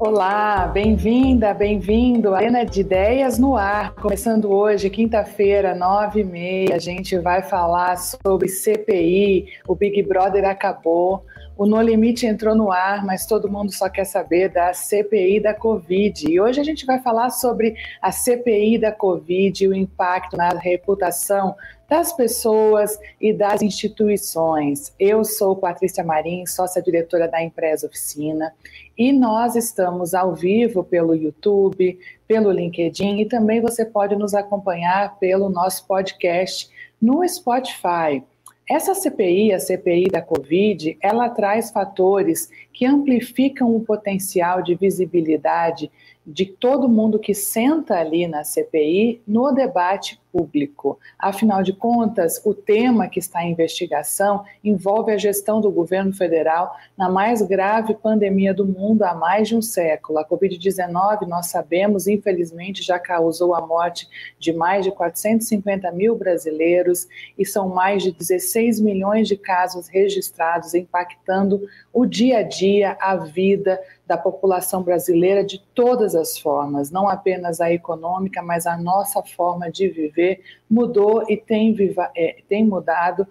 Olá, bem-vinda, bem-vindo. Arena de Ideias no ar. Começando hoje, quinta-feira, nove e meia, a gente vai falar sobre CPI. O Big Brother acabou. O No Limite entrou no ar, mas todo mundo só quer saber da CPI da Covid. E hoje a gente vai falar sobre a CPI da Covid e o impacto na reputação das pessoas e das instituições. Eu sou Patrícia Marim, sócia-diretora da Empresa Oficina, e nós estamos ao vivo pelo YouTube, pelo LinkedIn, e também você pode nos acompanhar pelo nosso podcast no Spotify. Essa CPI, a CPI da Covid, ela traz fatores que amplificam o potencial de visibilidade de todo mundo que senta ali na CPI no debate público. Afinal de contas, o tema que está em investigação envolve a gestão do governo federal na mais grave pandemia do mundo há mais de um século. A Covid-19, nós sabemos, infelizmente, já causou a morte de mais de 450 mil brasileiros e são mais de 16 milhões de casos registrados, impactando o dia a dia, a vida da população brasileira de todas as formas, não apenas a econômica, mas a nossa forma de viver mudou e tem, viva, é, tem mudado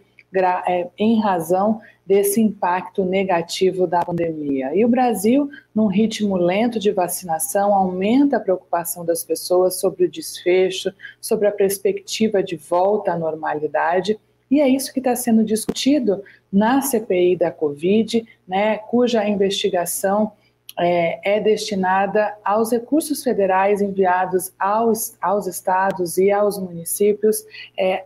é, em razão desse impacto negativo da pandemia. E o Brasil, num ritmo lento de vacinação, aumenta a preocupação das pessoas sobre o desfecho, sobre a perspectiva de volta à normalidade. E é isso que está sendo discutido na CPI da Covid, né, cuja investigação é, é, destinada aos recursos federais enviados aos, aos estados e aos municípios é,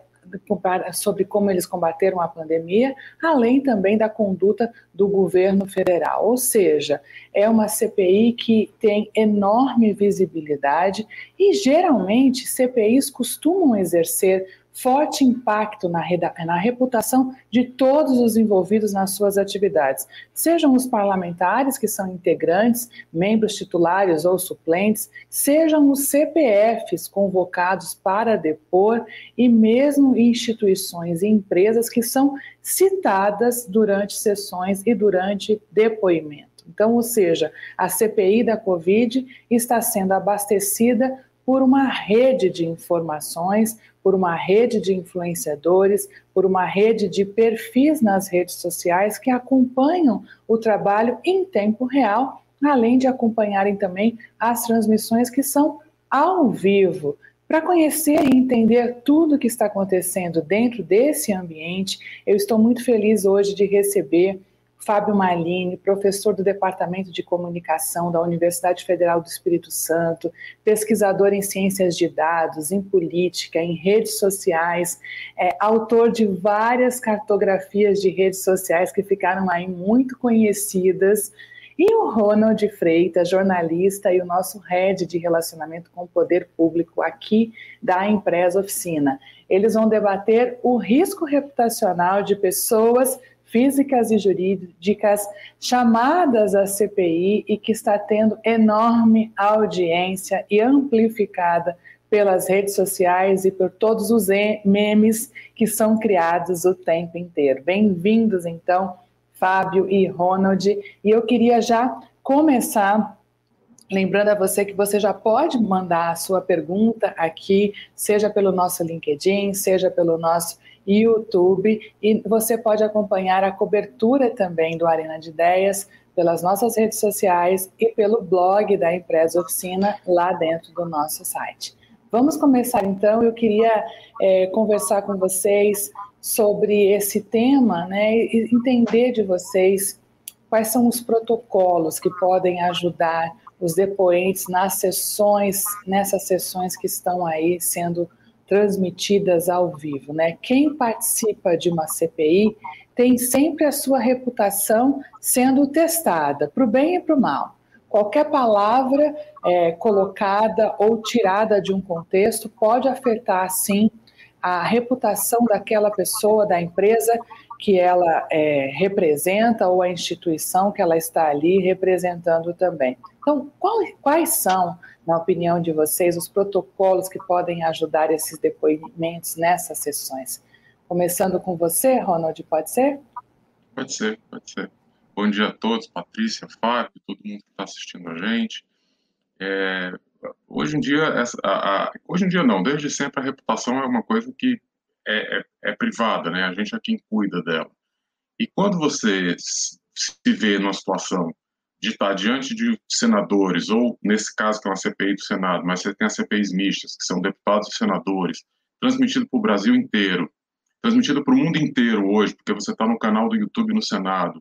sobre como eles combateram a pandemia, além também da conduta do governo federal. Ou seja, é uma CPI que tem enorme visibilidade e geralmente CPIs costumam exercer forte impacto na, na, reputação de todos os envolvidos nas suas atividades, sejam os parlamentares, que são integrantes, membros titulares ou suplentes, sejam os CPFs convocados para depor e mesmo instituições e empresas que são citadas durante sessões e durante depoimento. Então, ou seja, a CPI da Covid está sendo abastecida por uma rede de informações, por uma rede de influenciadores, por uma rede de perfis nas redes sociais que acompanham o trabalho em tempo real, além de acompanharem também as transmissões que são ao vivo. Para conhecer e entender tudo o que está acontecendo dentro desse ambiente, eu estou muito feliz hoje de receber Fábio Malini, professor do Departamento de Comunicação da Universidade Federal do Espírito Santo, pesquisador em ciências de dados, em política, em redes sociais, é, autor de várias cartografias de redes sociais que ficaram aí muito conhecidas. E o Ronald Freitas, jornalista e o nosso head de relacionamento com o poder público aqui da Empresa Oficina. Eles vão debater o risco reputacional de pessoas físicas e jurídicas chamadas à CPI e que está tendo enorme audiência e amplificada pelas redes sociais e por todos os memes que são criados o tempo inteiro. Bem-vindos, então, Fábio e Ronald. E eu queria já começar Lembrando a você que você já pode mandar a sua pergunta aqui, seja pelo nosso LinkedIn, seja pelo nosso YouTube e você pode acompanhar a cobertura também do Arena de Ideias pelas nossas redes sociais e pelo blog da Empresa Oficina lá dentro do nosso site. Vamos começar então. Eu queria é, conversar com vocês sobre esse tema, né, e entender de vocês quais são os protocolos que podem ajudar os depoentes nas sessões, nessas sessões que estão aí sendo transmitidas ao vivo, né? Quem participa de uma CPI tem sempre a sua reputação sendo testada, para o bem e para o mal. Qualquer palavra é, colocada ou tirada de um contexto pode afetar, sim, a reputação daquela pessoa, da empresa que ela é, representa ou a instituição que ela está ali representando também. Então, qual, quais são na opinião de vocês, os protocolos que podem ajudar esses depoimentos nessas sessões? Começando com você, Ronald, pode ser? Pode ser, pode ser. bom dia a todos, Patrícia, Fábio, todo mundo que está assistindo a gente. É, hoje em dia, essa, a, a, hoje em dia não, desde sempre a reputação é uma coisa que é, é, é, privada, né? A gente é quem cuida dela. E quando você se vê numa situação de estar diante de senadores, ou nesse caso que é uma CPI do Senado, mas você tem as CPIs mistas, que são deputados e senadores, transmitido para o Brasil inteiro, transmitido para o mundo inteiro hoje, porque você está no canal do YouTube no Senado.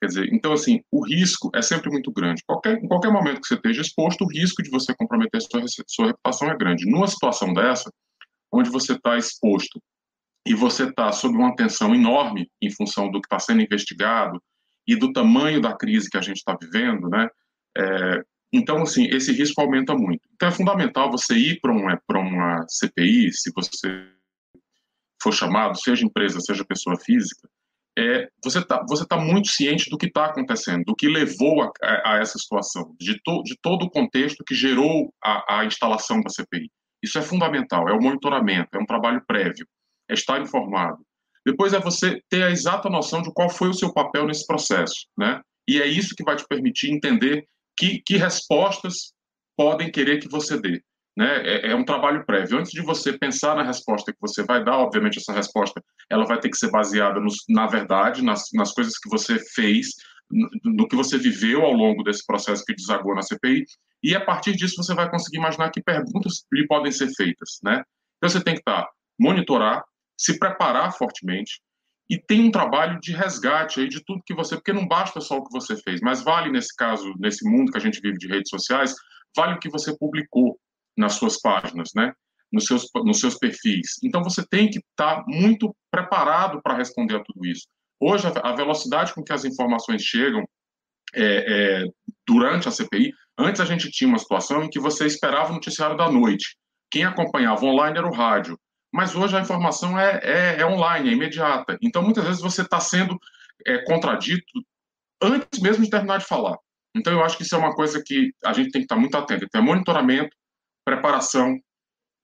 Quer dizer, então, assim, o risco é sempre muito grande. Qualquer, em qualquer momento que você esteja exposto, o risco de você comprometer sua, sua reputação é grande. Numa situação dessa, onde você está exposto e você está sob uma tensão enorme em função do que está sendo investigado e do tamanho da crise que a gente está vivendo, né? É, então, assim, esse risco aumenta muito. Então, é fundamental você ir para uma, uma CPI, se você for chamado, seja empresa, seja pessoa física, é, você está você tá muito ciente do que está acontecendo, do que levou a, a, a essa situação, de, to, de todo o contexto que gerou a, a instalação da CPI. Isso é fundamental, é o monitoramento, é um trabalho prévio, é estar informado. Depois é você ter a exata noção de qual foi o seu papel nesse processo, né? E é isso que vai te permitir entender que, que respostas podem querer que você dê. Né? É, é, um trabalho prévio. Antes de você pensar na resposta que você vai dar, obviamente essa resposta ela vai ter que ser baseada nos, na verdade, nas, nas coisas que você fez, no, no, que você viveu ao longo desse processo que desagou na CPI, e a partir disso você vai conseguir imaginar que perguntas lhe podem ser feitas. Né? Então você tem que estar, monitorar, se preparar fortemente, e tem um trabalho de resgate aí de tudo que você, porque não basta só o que você fez, mas vale nesse caso, nesse mundo que a gente vive de redes sociais, vale o que você publicou, nas suas páginas, né? Nos seus, nos seus perfis. Então você tem que estar tá muito preparado para responder a tudo isso. Hoje, a, velocidade com que as informações chegam é, é, durante a CPI, antes a gente tinha uma situação em que você esperava o noticiário da noite. Quem acompanhava online era o rádio. Mas hoje a informação é, é, é online, é imediata. Então, muitas vezes você está sendo é, contradito antes mesmo de terminar de falar. Então, eu acho que isso é uma coisa que a gente tem que estar tá muito atento. Tem monitoramento, preparação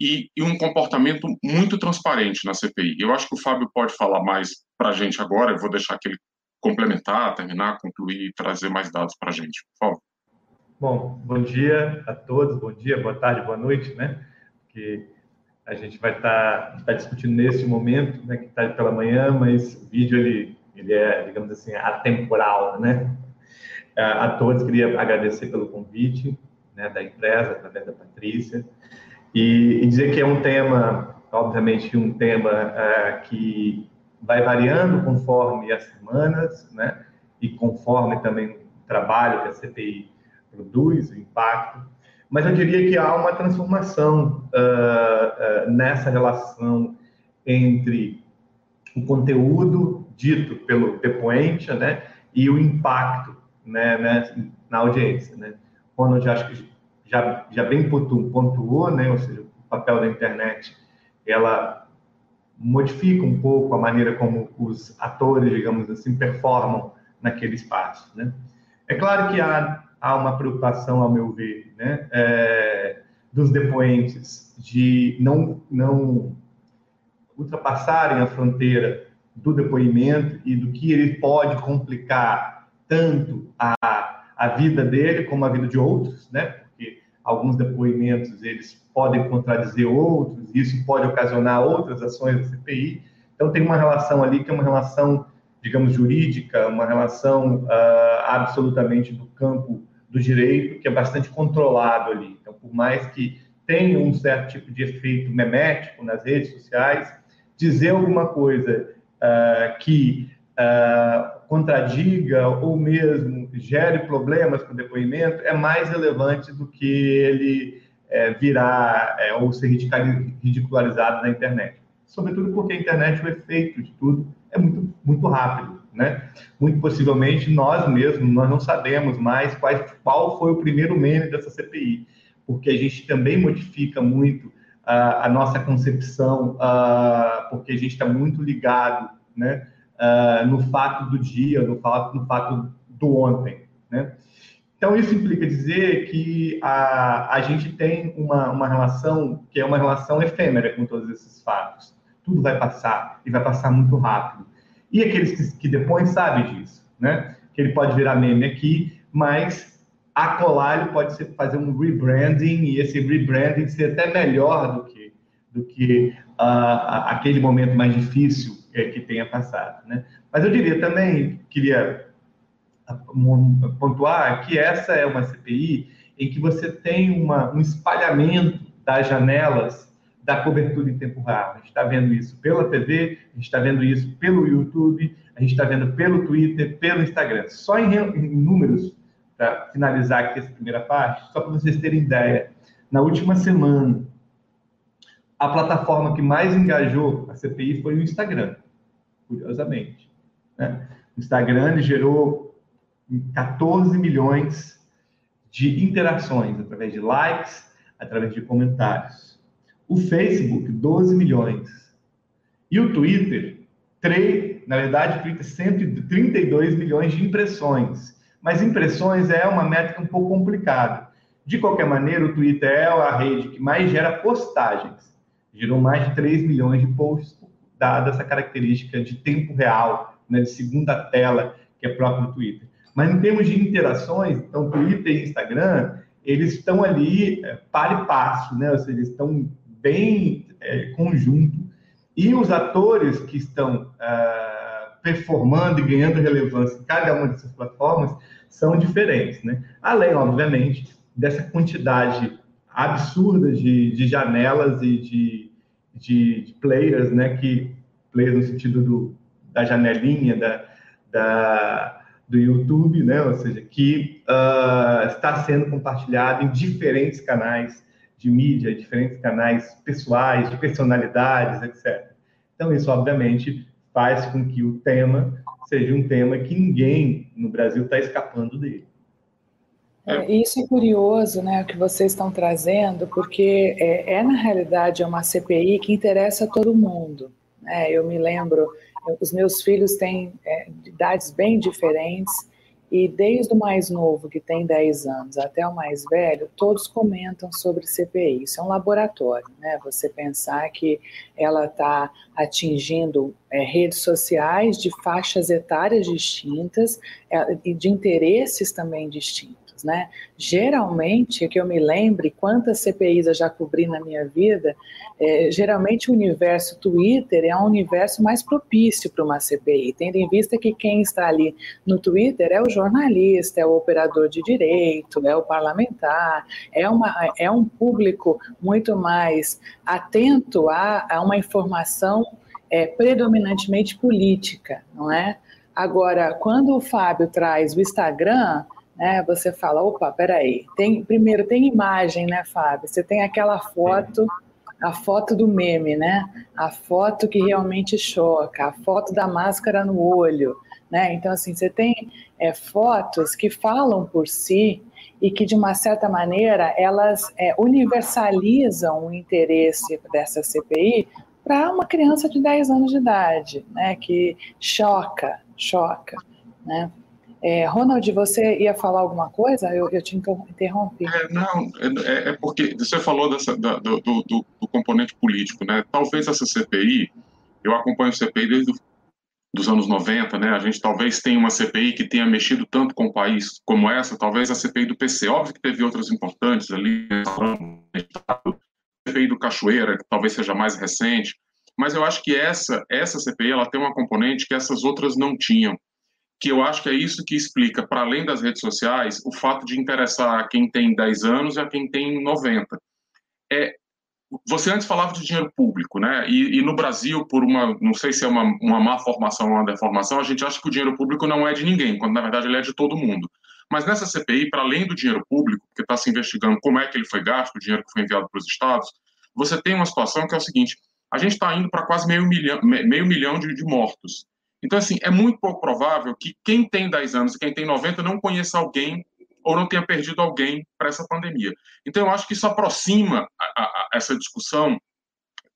e, e, um comportamento muito transparente na CPI. Eu acho que o Fábio pode falar mais para a gente agora, eu vou deixar que ele complementar, terminar, concluir e trazer mais dados para a gente. Por favor. Bom, bom dia a todos, bom dia, boa tarde, boa noite, né? Que a gente vai estar tá, tá discutindo nesse momento, né, que está pela manhã, mas o vídeo ele, ele é, digamos assim, atemporal, né? A, todos queria agradecer pelo convite, né, da empresa, através da Patrícia, e, e, dizer que é um tema, obviamente, um tema uh, que vai variando conforme as semanas, né, e conforme também o trabalho que a CPI produz, o impacto, mas eu diria que há uma transformação uh, uh, nessa relação entre o conteúdo dito pelo depoente, né, e o impacto, né, né na audiência, né já acho que já, já bem pontuou, né? ou seja, o papel da internet, ela modifica um pouco a maneira como os atores, digamos assim, performam naquele espaço. Né? É claro que há, há uma preocupação, ao meu ver, né? É, dos depoentes de não, não ultrapassarem a fronteira do depoimento e do que ele pode complicar tanto a a vida dele como a vida de outros, né? Porque alguns depoimentos eles podem contradizer outros, e isso pode ocasionar outras ações da CPI. Então tem uma relação ali que é uma relação, digamos, jurídica, uma relação uh, absolutamente do campo do direito que é bastante controlado ali. Então, por mais que tenha um certo tipo de efeito memético nas redes sociais, dizer alguma coisa uh, que uh, contradiga ou mesmo gere problemas com o depoimento é mais relevante do que ele é, virar é, ou ser ridicularizado na internet. Sobretudo porque a internet, o efeito de tudo é muito, muito rápido. Né? Muito possivelmente nós mesmos nós não sabemos mais qual, qual foi o primeiro meme dessa CPI, porque a gente também modifica muito uh, a nossa concepção, uh, porque a gente está muito ligado, né? no fato do dia, no fato, no fato do ontem, né? Então, isso implica dizer que a, a gente tem uma, uma relação que é uma relação efêmera com todos esses fatos. Tudo vai passar, e vai passar muito rápido. E aqueles que, que depois sabem disso, né? que ele pode virar meme aqui, mas a colar ele pode ser, fazer um rebranding e esse rebranding ser até melhor do que do que uh, aquele momento mais difícil que, que tenha passado, né? Mas eu diria também, queria pontuar que essa é uma CPI em que você tem uma, um espalhamento das janelas da cobertura em tempo real. A gente está vendo isso pela TV, a gente está vendo isso pelo YouTube, a gente está vendo pelo Twitter, pelo Instagram. Só em, em números, para finalizar aqui essa primeira parte, só para vocês terem ideia, na última semana, a plataforma que mais engajou a CPI foi o Instagram, curiosamente. Né? O Instagram gerou 14 milhões de interações através de likes, através de comentários. O Facebook, 12 milhões. E o Twitter, 3, na verdade, Twitter, 132 milhões de impressões. Mas impressões é uma métrica um pouco complicada. De qualquer maneira, o Twitter é a rede que mais gera postagens gerou mais de 3 milhões de posts, dada essa característica de tempo real, né, de segunda tela, que é próprio do Twitter. Mas em termos de interações, então Twitter e Instagram, eles estão ali é, para e passo, né? ou seja, eles estão bem é, conjunto. E os atores que estão uh, performando e ganhando relevância em cada uma dessas plataformas são diferentes. Né? Além, obviamente, dessa quantidade absurda de, de janelas e de, de, de, players, né? Que players no sentido do, da janelinha da, da, do YouTube, né? Ou seja, que uh, está sendo compartilhado em diferentes canais de mídia, diferentes canais pessoais, de personalidades, etc. Então isso, obviamente, faz com que o tema seja um tema que ninguém no Brasil está escapando dele. É, isso é curioso, né, o que vocês estão trazendo, porque é, é na realidade uma CPI que interessa a todo mundo. Né? Eu me lembro, os meus filhos têm é, idades bem diferentes, e desde o mais novo, que tem 10 anos, até o mais velho, todos comentam sobre CPI. Isso é um laboratório, né? Você pensar que ela está atingindo é, redes sociais de faixas etárias distintas é, e de interesses também distintos né? Geralmente, que eu me lembre, quantas CPIs eu já cobri na minha vida, é, geralmente o universo Twitter é um universo mais propício para uma CPI, tendo em vista que quem está ali no Twitter é o jornalista, é o operador de direito, é o parlamentar, é, uma, é um público muito mais atento a, a uma informação é, predominantemente política, não é? Agora, quando o Fábio traz o Instagram, né? Você fala, opa, peraí, tem, primeiro tem imagem, né, Fábio? Você tem aquela foto, a foto do meme, né? A foto que realmente choca, a foto da máscara no olho, né? Então, assim, você tem é, fotos que falam por si e que, de uma certa maneira, elas é, universalizam o interesse dessa CPI para uma criança de 10 anos de idade, né? Que choca, choca, né? É, Ronald, você ia falar alguma coisa? Eu, eu te interrompi. É, não, é, é, porque você falou dessa, da, do, do, do, componente político, né? Talvez essa CPI, eu acompanho a CPI desde os anos 90, né? A gente talvez tenha uma CPI que tenha mexido tanto com o país como essa, talvez a CPI do PC. Óbvio que teve outras importantes ali, a CPI do Cachoeira, que talvez seja mais recente, mas eu acho que essa, essa CPI ela tem uma componente que essas outras não tinham que eu acho que é isso que explica, para além das redes sociais, o fato de interessar a quem tem 10 anos e a quem tem 90. É, você antes falava de dinheiro público, né? E, e, no Brasil, por uma, não sei se é uma, uma má formação ou uma deformação, a gente acha que o dinheiro público não é de ninguém, quando na verdade ele é de todo mundo. Mas nessa CPI, para além do dinheiro público, que está se investigando como é que ele foi gasto, o dinheiro que foi enviado para os estados, você tem uma situação que é o seguinte: a gente está indo para quase meio milhão, meio milhão de, de mortos. Então, assim, é muito pouco provável que quem tem 10 anos e quem tem 90 não conheça alguém ou não tenha perdido alguém para essa pandemia. Então, eu acho que isso aproxima a, a, a essa discussão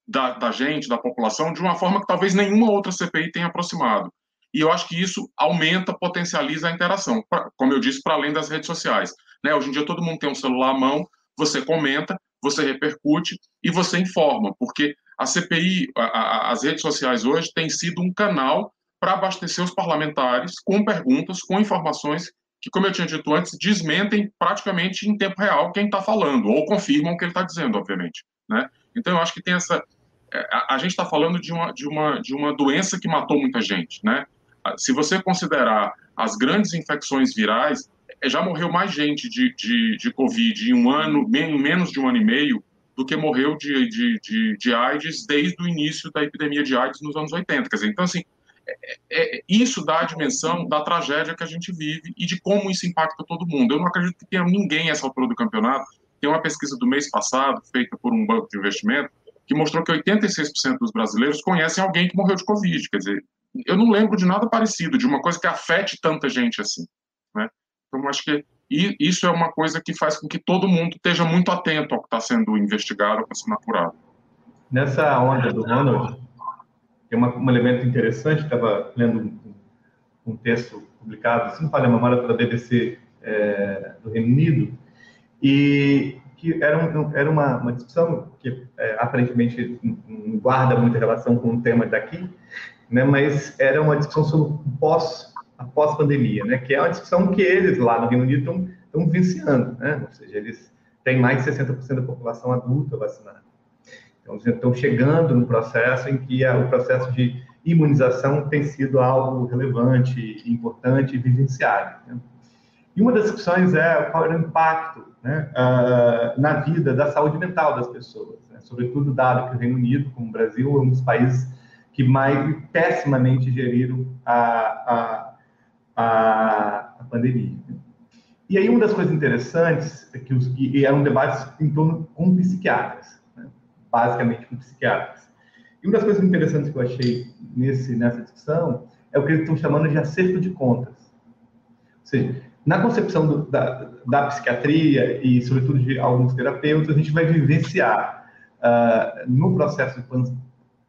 da, da, gente, da população, de uma forma que talvez nenhuma outra CPI tenha aproximado. E eu acho que isso aumenta, potencializa a interação, pra, como eu disse, para além das redes sociais. Né? Hoje em dia, todo mundo tem um celular à mão, você comenta, você repercute e você informa, porque a CPI, a, as redes sociais hoje, têm sido um canal para abastecer os parlamentares com perguntas, com informações que, como eu tinha dito antes, desmentem praticamente em tempo real quem está falando, ou confirmam o que ele está dizendo, obviamente. Né? Então, eu acho que tem essa. É, a, gente está falando de uma, de, uma, de uma doença que matou muita gente. Né? Se você considerar as grandes infecções virais, é, já morreu mais gente de, de, de Covid em um ano, menos de um ano e meio, do que morreu de, de, de, de AIDS desde o início da epidemia de AIDS nos anos 80. Quer dizer, então, assim, é, é, isso dá a dimensão da tragédia que a gente vive e de como isso impacta todo mundo. Eu não acredito que tenha ninguém essa altura do campeonato. Tem uma pesquisa do mês passado, feita por um banco de investimento, que mostrou que 86% dos brasileiros conhecem alguém que morreu de Covid. Quer dizer, eu não lembro de nada parecido, de uma coisa que afete tanta gente assim. Né? Então, acho que isso é uma coisa que faz com que todo mundo esteja muito atento ao que está sendo investigado, ao que está sendo apurado. Nessa onda do Ronald, tem uma, um elemento interessante, estava lendo um, um, texto publicado, se não falha a memória, pela BBC é, do Reino Unido, e que era, um, era uma, uma, discussão que é, aparentemente não guarda muita relação com o tema daqui, né, mas era uma discussão sobre pós, a pós-pandemia, né, que é uma discussão que eles lá no Reino Unido estão, vivenciando, né, ou seja, eles têm mais de 60% da população adulta vacinada. Então, estão chegando no processo em que o processo de imunização tem sido algo relevante, importante e vivenciado. Né? E uma das discussões é qual é o impacto né, uh, na vida da saúde mental das pessoas, né? sobretudo dado que o Reino Unido, como o Brasil, é um dos países que mais pessimamente geriram a, a, a, a pandemia. Né? E aí uma das coisas interessantes é que os, e eram debates em torno com psiquiatras basicamente com psiquiatras. E uma das coisas interessantes que eu achei nesse, nessa discussão é o que eles estão chamando de acerto de contas. Ou seja, na concepção do, da, da psiquiatria e, sobretudo, de alguns terapeutas, a gente vai vivenciar uh, no processo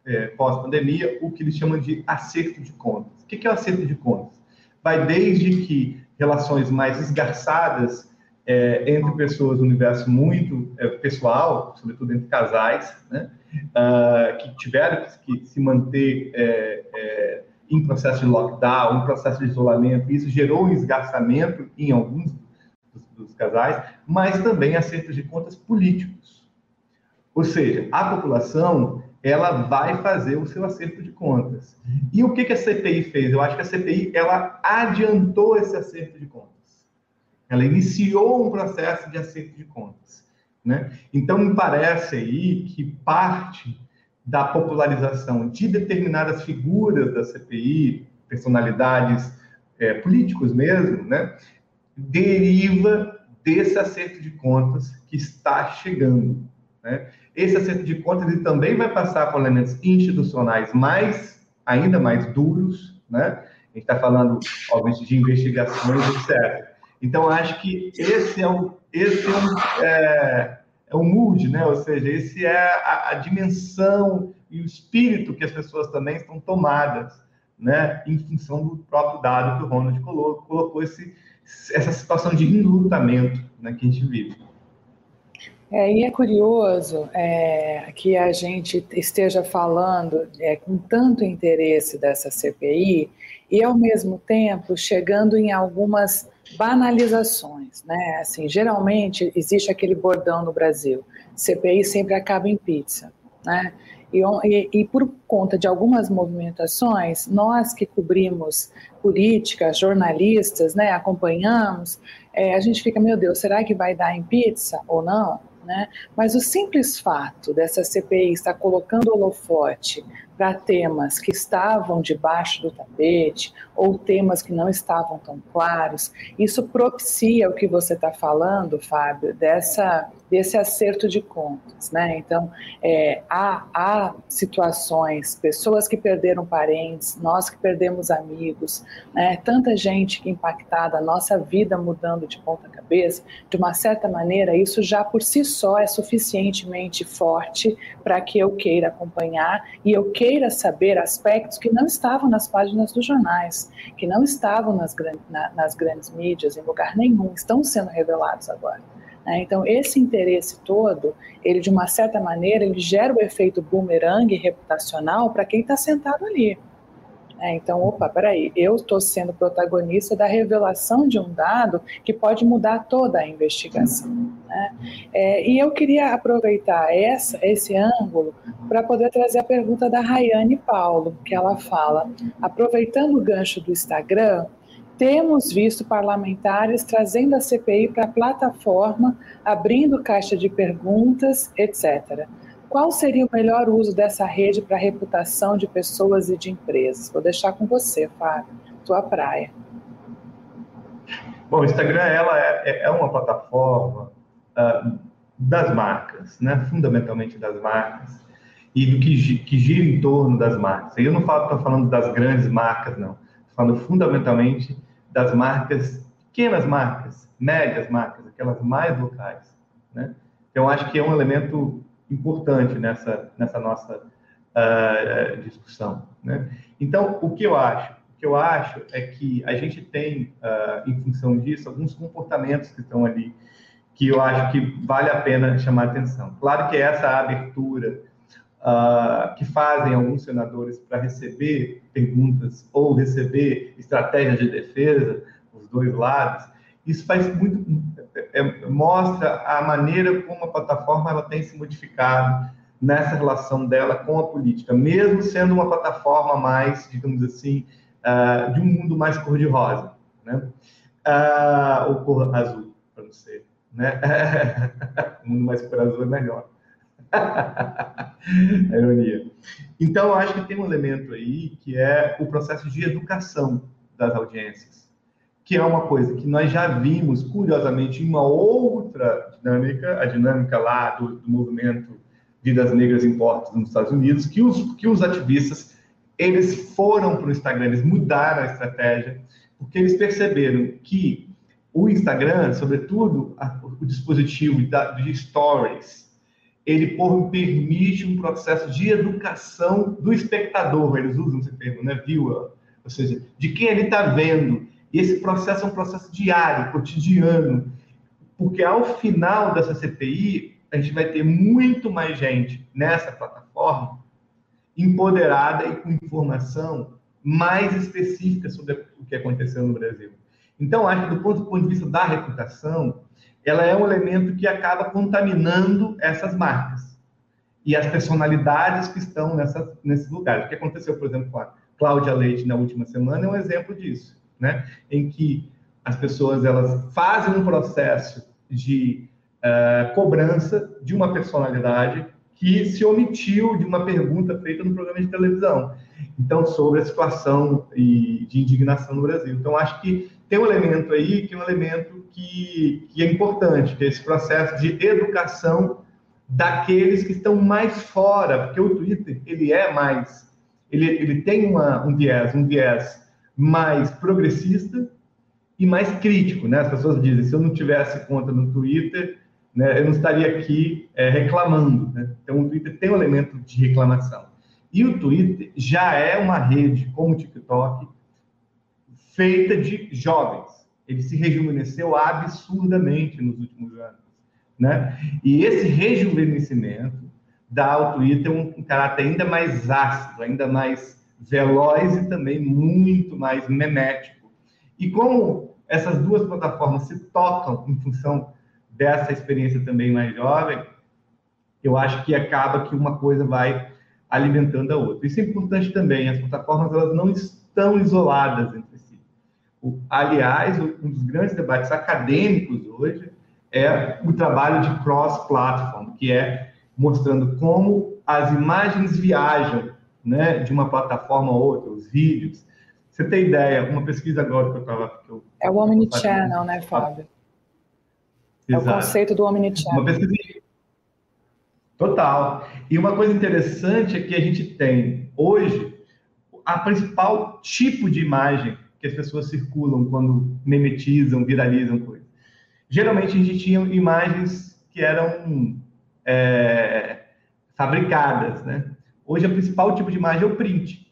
é, pós-pandemia o que eles chamam de acerto de contas. O que é o acerto de contas? Vai desde que relações mais esgarçadas é, entre pessoas do universo muito é, pessoal, sobretudo entre casais, né, uh, que tiveram que, se manter é, é, em processo de lockdown, em processo de isolamento, isso gerou um esgarçamento em alguns dos, dos casais, mas também acertos de contas políticos. Ou seja, a população ela vai fazer o seu acerto de contas. E o que, que a CPI fez? Eu acho que a CPI ela adiantou esse acerto de contas. Ela iniciou um processo de acerto de contas. Né? Então, me parece aí que parte da popularização de determinadas figuras da CPI, personalidades é, políticos mesmo, né, deriva desse acerto de contas que está chegando. Né? Esse acerto de contas ele também vai passar por elementos institucionais mais, ainda mais duros, né? A gente está falando, obviamente, de investigações, etc. Então, acho que esse é o, esse é é, é o mood, né? ou seja, esse é a, a, dimensão e o espírito que as pessoas também estão tomadas, né? em função do próprio dado que o Ronald colocou, colocou esse, essa situação de enlutamento né, que a gente vive. É, e é curioso é, que a gente esteja falando é, com tanto interesse dessa CPI e, ao mesmo tempo, chegando em algumas banalizações, né? Assim, geralmente existe aquele bordão no Brasil: CPI sempre acaba em pizza, né? E, e, e, por conta de algumas movimentações, nós que cobrimos política, jornalistas, né, acompanhamos, é, a gente fica, meu Deus, será que vai dar em pizza ou não? Né? Mas o simples fato dessa CPI estar colocando holofote para temas que estavam debaixo do tapete ou temas que não estavam tão claros, isso propicia o que você está falando, Fábio, dessa, desse acerto de contas. Né? Então, é, há, há situações, pessoas que perderam parentes, nós que perdemos amigos, né? tanta gente impactada, nossa vida mudando de ponta cabeça, de uma certa maneira, isso já por si só é suficientemente forte para que eu queira acompanhar e eu queira queira saber aspectos que não estavam nas páginas dos jornais, que não estavam nas, na, nas grandes mídias, em lugar nenhum, estão sendo revelados agora. Né? Então, esse interesse todo, ele de uma certa maneira, ele gera o efeito boomerang reputacional para quem está sentado ali. É, então, opa, peraí, eu estou sendo protagonista da revelação de um dado que pode mudar toda a investigação. Né? É, e eu queria aproveitar essa, esse ângulo para poder trazer a pergunta da Rayane Paulo, que ela fala, aproveitando o gancho do Instagram, temos visto parlamentares trazendo a CPI para a plataforma, abrindo caixa de perguntas, etc. Qual seria o melhor uso dessa rede para a reputação de pessoas e de empresas? Vou deixar com você, Fábio, tua praia. Bom, o Instagram ela é, é uma plataforma uh, das marcas, né? fundamentalmente das marcas, e do que, que gira em torno das marcas. Eu não estou falando das grandes marcas, não. Estou falando fundamentalmente das marcas, pequenas marcas, médias marcas, aquelas mais locais. Né? Então, acho que é um elemento importante nessa, nessa nossa uh, discussão. Né? Então, o que eu acho? O que eu acho é que a gente tem, uh, em função disso, alguns comportamentos que estão ali que eu acho que vale a pena chamar atenção. Claro que essa abertura uh, que fazem alguns senadores para receber perguntas ou receber estratégias de defesa, os dois lados, isso faz muito é, mostra a maneira como a plataforma ela tem se modificado nessa relação dela com a política, mesmo sendo uma plataforma mais, digamos assim, uh, de um mundo mais cor-de-rosa, né? Uh, ou cor azul, para não ser, né? mundo mais cor azul é melhor. é ironia. Então, acho que tem um elemento aí que é o processo de educação das audiências que é uma coisa que nós já vimos, curiosamente, em uma outra dinâmica, a dinâmica lá do, do movimento Vidas Negras Importam nos Estados Unidos, que os, que os ativistas, eles foram para o Instagram, eles mudaram a estratégia, porque eles perceberam que o Instagram, sobretudo a, o dispositivo da, de stories, ele permite um processo de educação do espectador, eles usam esse termo, né, viewer, ou seja, de quem ele está vendo, e esse processo é um processo diário, cotidiano, porque ao final dessa CPI, a gente vai ter muito mais gente nessa plataforma empoderada e com informação mais específica sobre o que aconteceu no Brasil. Então, acho que do ponto, do ponto de vista da reputação, ela é um elemento que acaba contaminando essas marcas e as personalidades que estão nessa, nesses lugares. O que aconteceu, por exemplo, com a Cláudia Leite na última semana é um exemplo disso né? Em que as pessoas elas fazem um processo de uh, cobrança de uma personalidade que se omitiu de uma pergunta feita no programa de televisão. Então, sobre a situação e de indignação no Brasil. Então, acho que tem um elemento aí que é um elemento que, que é importante, que é esse processo de educação daqueles que estão mais fora, porque o Twitter, ele é mais, ele, ele tem uma, um viés, um viés mais progressista e mais crítico, né? As pessoas dizem, se eu não tivesse conta no Twitter, né, eu não estaria aqui é, reclamando, né? Então, o Twitter tem um elemento de reclamação. E o Twitter já é uma rede, como o TikTok, feita de jovens. Ele se rejuvenesceu absurdamente nos últimos anos, né? E esse rejuvenescimento dá ao Twitter um, um caráter ainda mais ácido, ainda mais veloz e também muito mais memético. E como essas duas plataformas se tocam em função dessa experiência também mais jovem, eu acho que acaba que uma coisa vai alimentando a outra. Isso é importante também, as plataformas elas não estão isoladas entre si. Aliás, um dos grandes debates acadêmicos hoje é o trabalho de cross-platform, que é mostrando como as imagens viajam né, de uma plataforma ou outra, os vídeos. Você tem ideia, uma pesquisa agora que eu estava... É o Omnichannel, né, Fábio? É o conceito do Omnichannel. Uma pesquisa... Total. E uma coisa interessante é que a gente tem, hoje, a principal tipo de imagem que as pessoas circulam quando memetizam, viralizam coisas. Geralmente a gente tinha imagens que eram é, fabricadas, né? Hoje, o principal tipo de imagem é o print.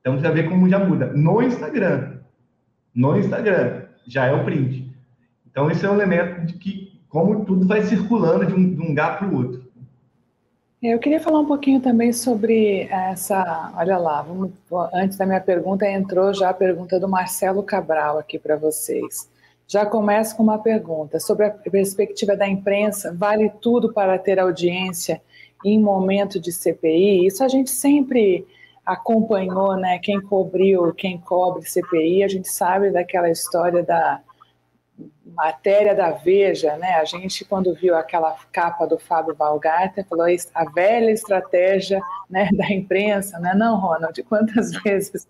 Então, você já vê como já muda. No Instagram, no Instagram, já é o print. Então, isso é um elemento de que, como tudo vai circulando de um, de um lugar para o outro. Eu queria falar um pouquinho também sobre essa. Olha lá, vamos, antes da minha pergunta, entrou já a pergunta do Marcelo Cabral aqui para vocês. Já começo com uma pergunta sobre a perspectiva da imprensa: vale tudo para ter audiência em momento de CPI? Isso a gente sempre acompanhou, né? Quem cobriu, quem cobre CPI, a gente sabe daquela história da matéria da Veja, né? A gente, quando viu aquela capa do Fábio Valgarten, falou a velha estratégia né, da imprensa, né? Não, Ronald, quantas vezes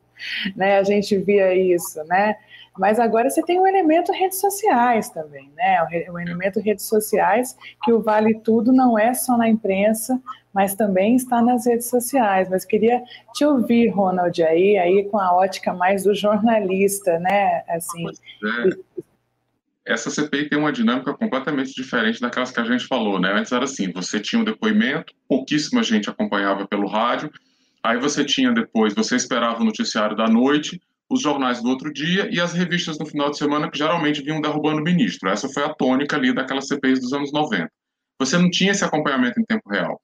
né, a gente via isso, né? Mas agora você tem o um elemento redes sociais também, né? O, o elemento redes sociais, que o vale tudo não é só na imprensa, mas também está nas redes sociais. Mas queria te ouvir, Ronald, aí, aí com a ótica mais do jornalista, né? Assim, é essa CPI tem uma dinâmica completamente diferente daquelas que a gente falou, né? Antes era assim, você tinha um depoimento, pouquíssima gente acompanhava pelo rádio, aí você tinha depois, você esperava o noticiário da noite, os jornais do outro dia e as revistas no final de semana que geralmente vinham derrubando o ministro. Essa foi a tônica ali daquelas CPIs dos anos 90. Você não tinha esse acompanhamento em tempo real.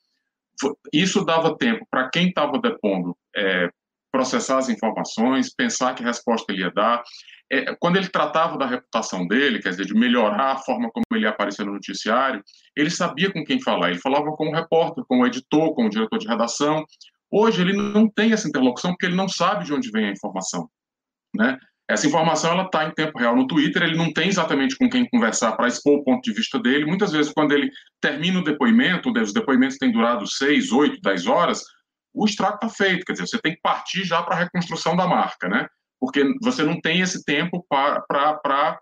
Isso dava tempo para quem estava depondo é, processar as informações, pensar que resposta ele ia dar é, quando ele tratava da reputação dele, quer dizer, de melhorar a forma como ele aparecia no noticiário, ele sabia com quem falar. Ele falava com o repórter, com o editor, com o diretor de redação. Hoje ele não tem essa interlocução porque ele não sabe de onde vem a informação, né? Essa informação ela está em tempo real no Twitter. Ele não tem exatamente com quem conversar para expor o ponto de vista dele. Muitas vezes, quando ele termina o depoimento, os depoimentos têm durado seis, oito, dez horas, o estrago está feito. Quer dizer, você tem que partir já para a reconstrução da marca, né? porque você não tem esse tempo para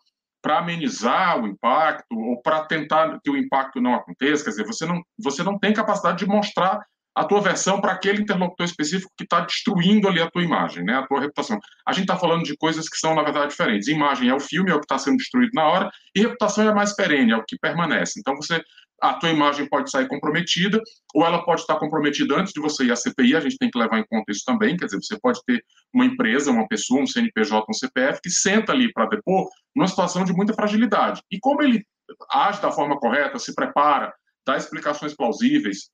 amenizar o impacto ou para tentar que o impacto não aconteça. Quer dizer, você não, você não tem capacidade de mostrar a tua versão para aquele interlocutor específico que está destruindo ali a tua imagem, né, a tua reputação. A gente está falando de coisas que são, na verdade, diferentes. Imagem é o filme, é o que está sendo destruído na hora, e reputação é mais perene, é o que permanece. Então, você a tua imagem pode sair comprometida, ou ela pode estar comprometida antes de você ir à CPI, a gente tem que levar em conta isso também, quer dizer, você pode ter uma empresa, uma pessoa, um CNPJ, um CPF, que senta ali para depor numa situação de muita fragilidade. E como ele age da forma correta, se prepara, dá explicações plausíveis,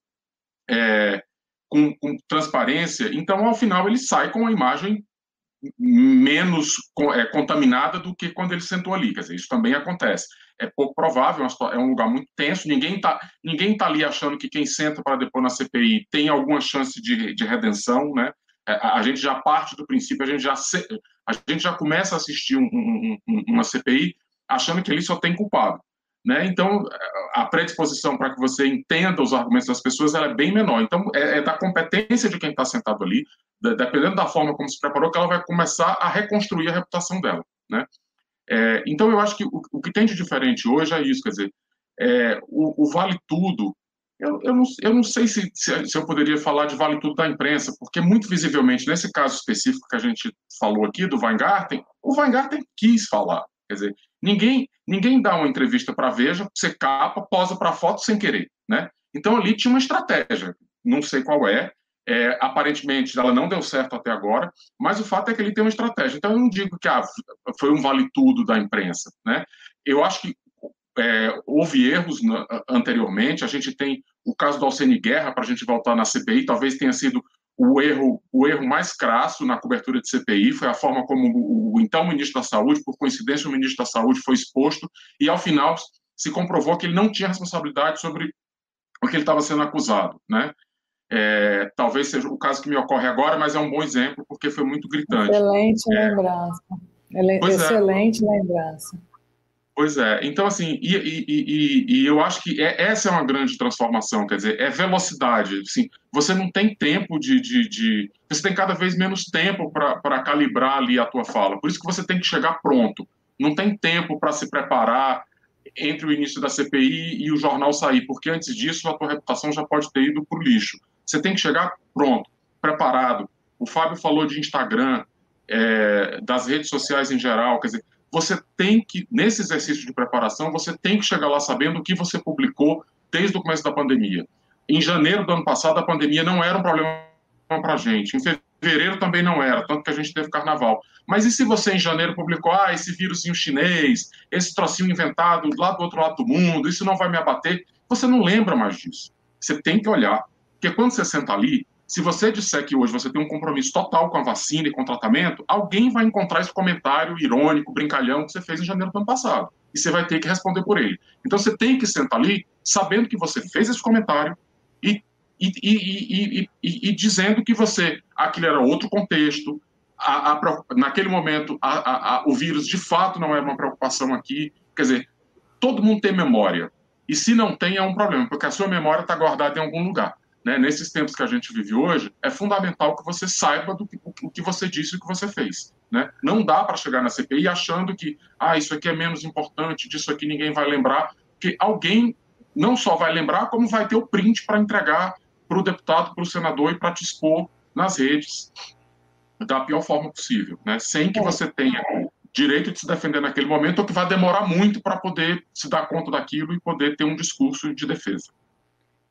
é, com, com, transparência, então, ao final, ele sai com uma imagem menos é, contaminada do que quando ele sentou ali. Quer dizer, isso também acontece. É pouco provável, é um lugar muito tenso. Ninguém está ninguém tá ali achando que quem senta para depor na CPI tem alguma chance de, de redenção, né? É, a, a, gente já parte do princípio, a gente já, a gente já começa a assistir um, um, um, uma CPI achando que ali só tem culpado. Né? Então, a predisposição para que você entenda os argumentos das pessoas é bem menor. Então, é, é da competência de quem está sentado ali, dependendo da forma como se preparou, que ela vai começar a reconstruir a reputação dela. Né? É, então, eu acho que o, o, que tem de diferente hoje é isso, quer dizer, é, o, o, vale tudo. Eu, eu, não, eu não sei se, se, se eu poderia falar de vale tudo da imprensa, porque muito visivelmente, nesse caso específico que a gente falou aqui, do Weingarten, o Weingarten quis falar. Quer dizer, ninguém, ninguém dá uma entrevista para Veja, você capa, posa para foto sem querer, né? Então ali tinha uma estratégia, não sei qual é, é, aparentemente ela não deu certo até agora, mas o fato é que ele tem uma estratégia. Então eu não digo que ah, foi um vale tudo da imprensa, né? Eu acho que é, houve erros na, anteriormente. A gente tem o caso do Alcene Guerra para a gente voltar na CPI, talvez tenha sido o erro, o erro mais crasso na cobertura de CPI foi a forma como o, o, então ministro da Saúde, por coincidência, o ministro da Saúde foi exposto e, ao final, se comprovou que ele não tinha responsabilidade sobre o que ele estava sendo acusado, né? É, talvez seja o caso que me ocorre agora, mas é um bom exemplo porque foi muito gritante. Excelente é. lembrança. É. Excelente lembrança. Pois é. Então, assim, e, e, e, e eu acho que é, essa é uma grande transformação, quer dizer, é velocidade. Assim, você não tem tempo de, de, de Você tem cada vez menos tempo para calibrar ali a tua fala. Por isso que você tem que chegar pronto. Não tem tempo para se preparar entre o início da CPI e o jornal sair, porque antes disso a tua reputação já pode ter ido para o lixo. Você tem que chegar pronto, preparado. O Fábio falou de Instagram, é, das redes sociais em geral, quer dizer, você tem que, nesse exercício de preparação, você tem que chegar lá sabendo o que você publicou desde o começo da pandemia. Em janeiro do ano passado, a pandemia não era um problema para a gente. Em fevereiro também não era, tanto que a gente teve carnaval. Mas e se você em janeiro publicou, ah, esse vírusinho chinês, esse trocinho inventado lá do outro lado do mundo, isso não vai me abater? Você não lembra mais disso. Você tem que olhar Porque quando você senta ali, se você disser que hoje você tem um compromisso total com a vacina e com o tratamento, alguém vai encontrar esse comentário irônico, brincalhão que você fez em janeiro do ano passado. E você vai ter que responder por ele. Então você tem que sentar ali sabendo que você fez esse comentário e, e, e, e dizendo que você, aquilo era outro contexto, a, a, naquele momento a, o vírus de fato não era uma preocupação aqui. Quer dizer, todo mundo tem memória. E se não tem, é um problema, porque a sua memória está guardada em algum lugar né, nesses tempos que a gente vive hoje, é fundamental que você saiba do que, o que você disse e o que você fez. Né? Não dá para chegar na CPI achando que ah, isso aqui é menos importante, disso aqui ninguém vai lembrar, porque alguém não só vai lembrar, como vai ter o print para entregar para o deputado, para o senador e para te expor nas redes da pior forma possível, né? sem que você tenha direito de se defender naquele momento ou que vai demorar muito para poder se dar conta daquilo e poder ter um discurso de defesa.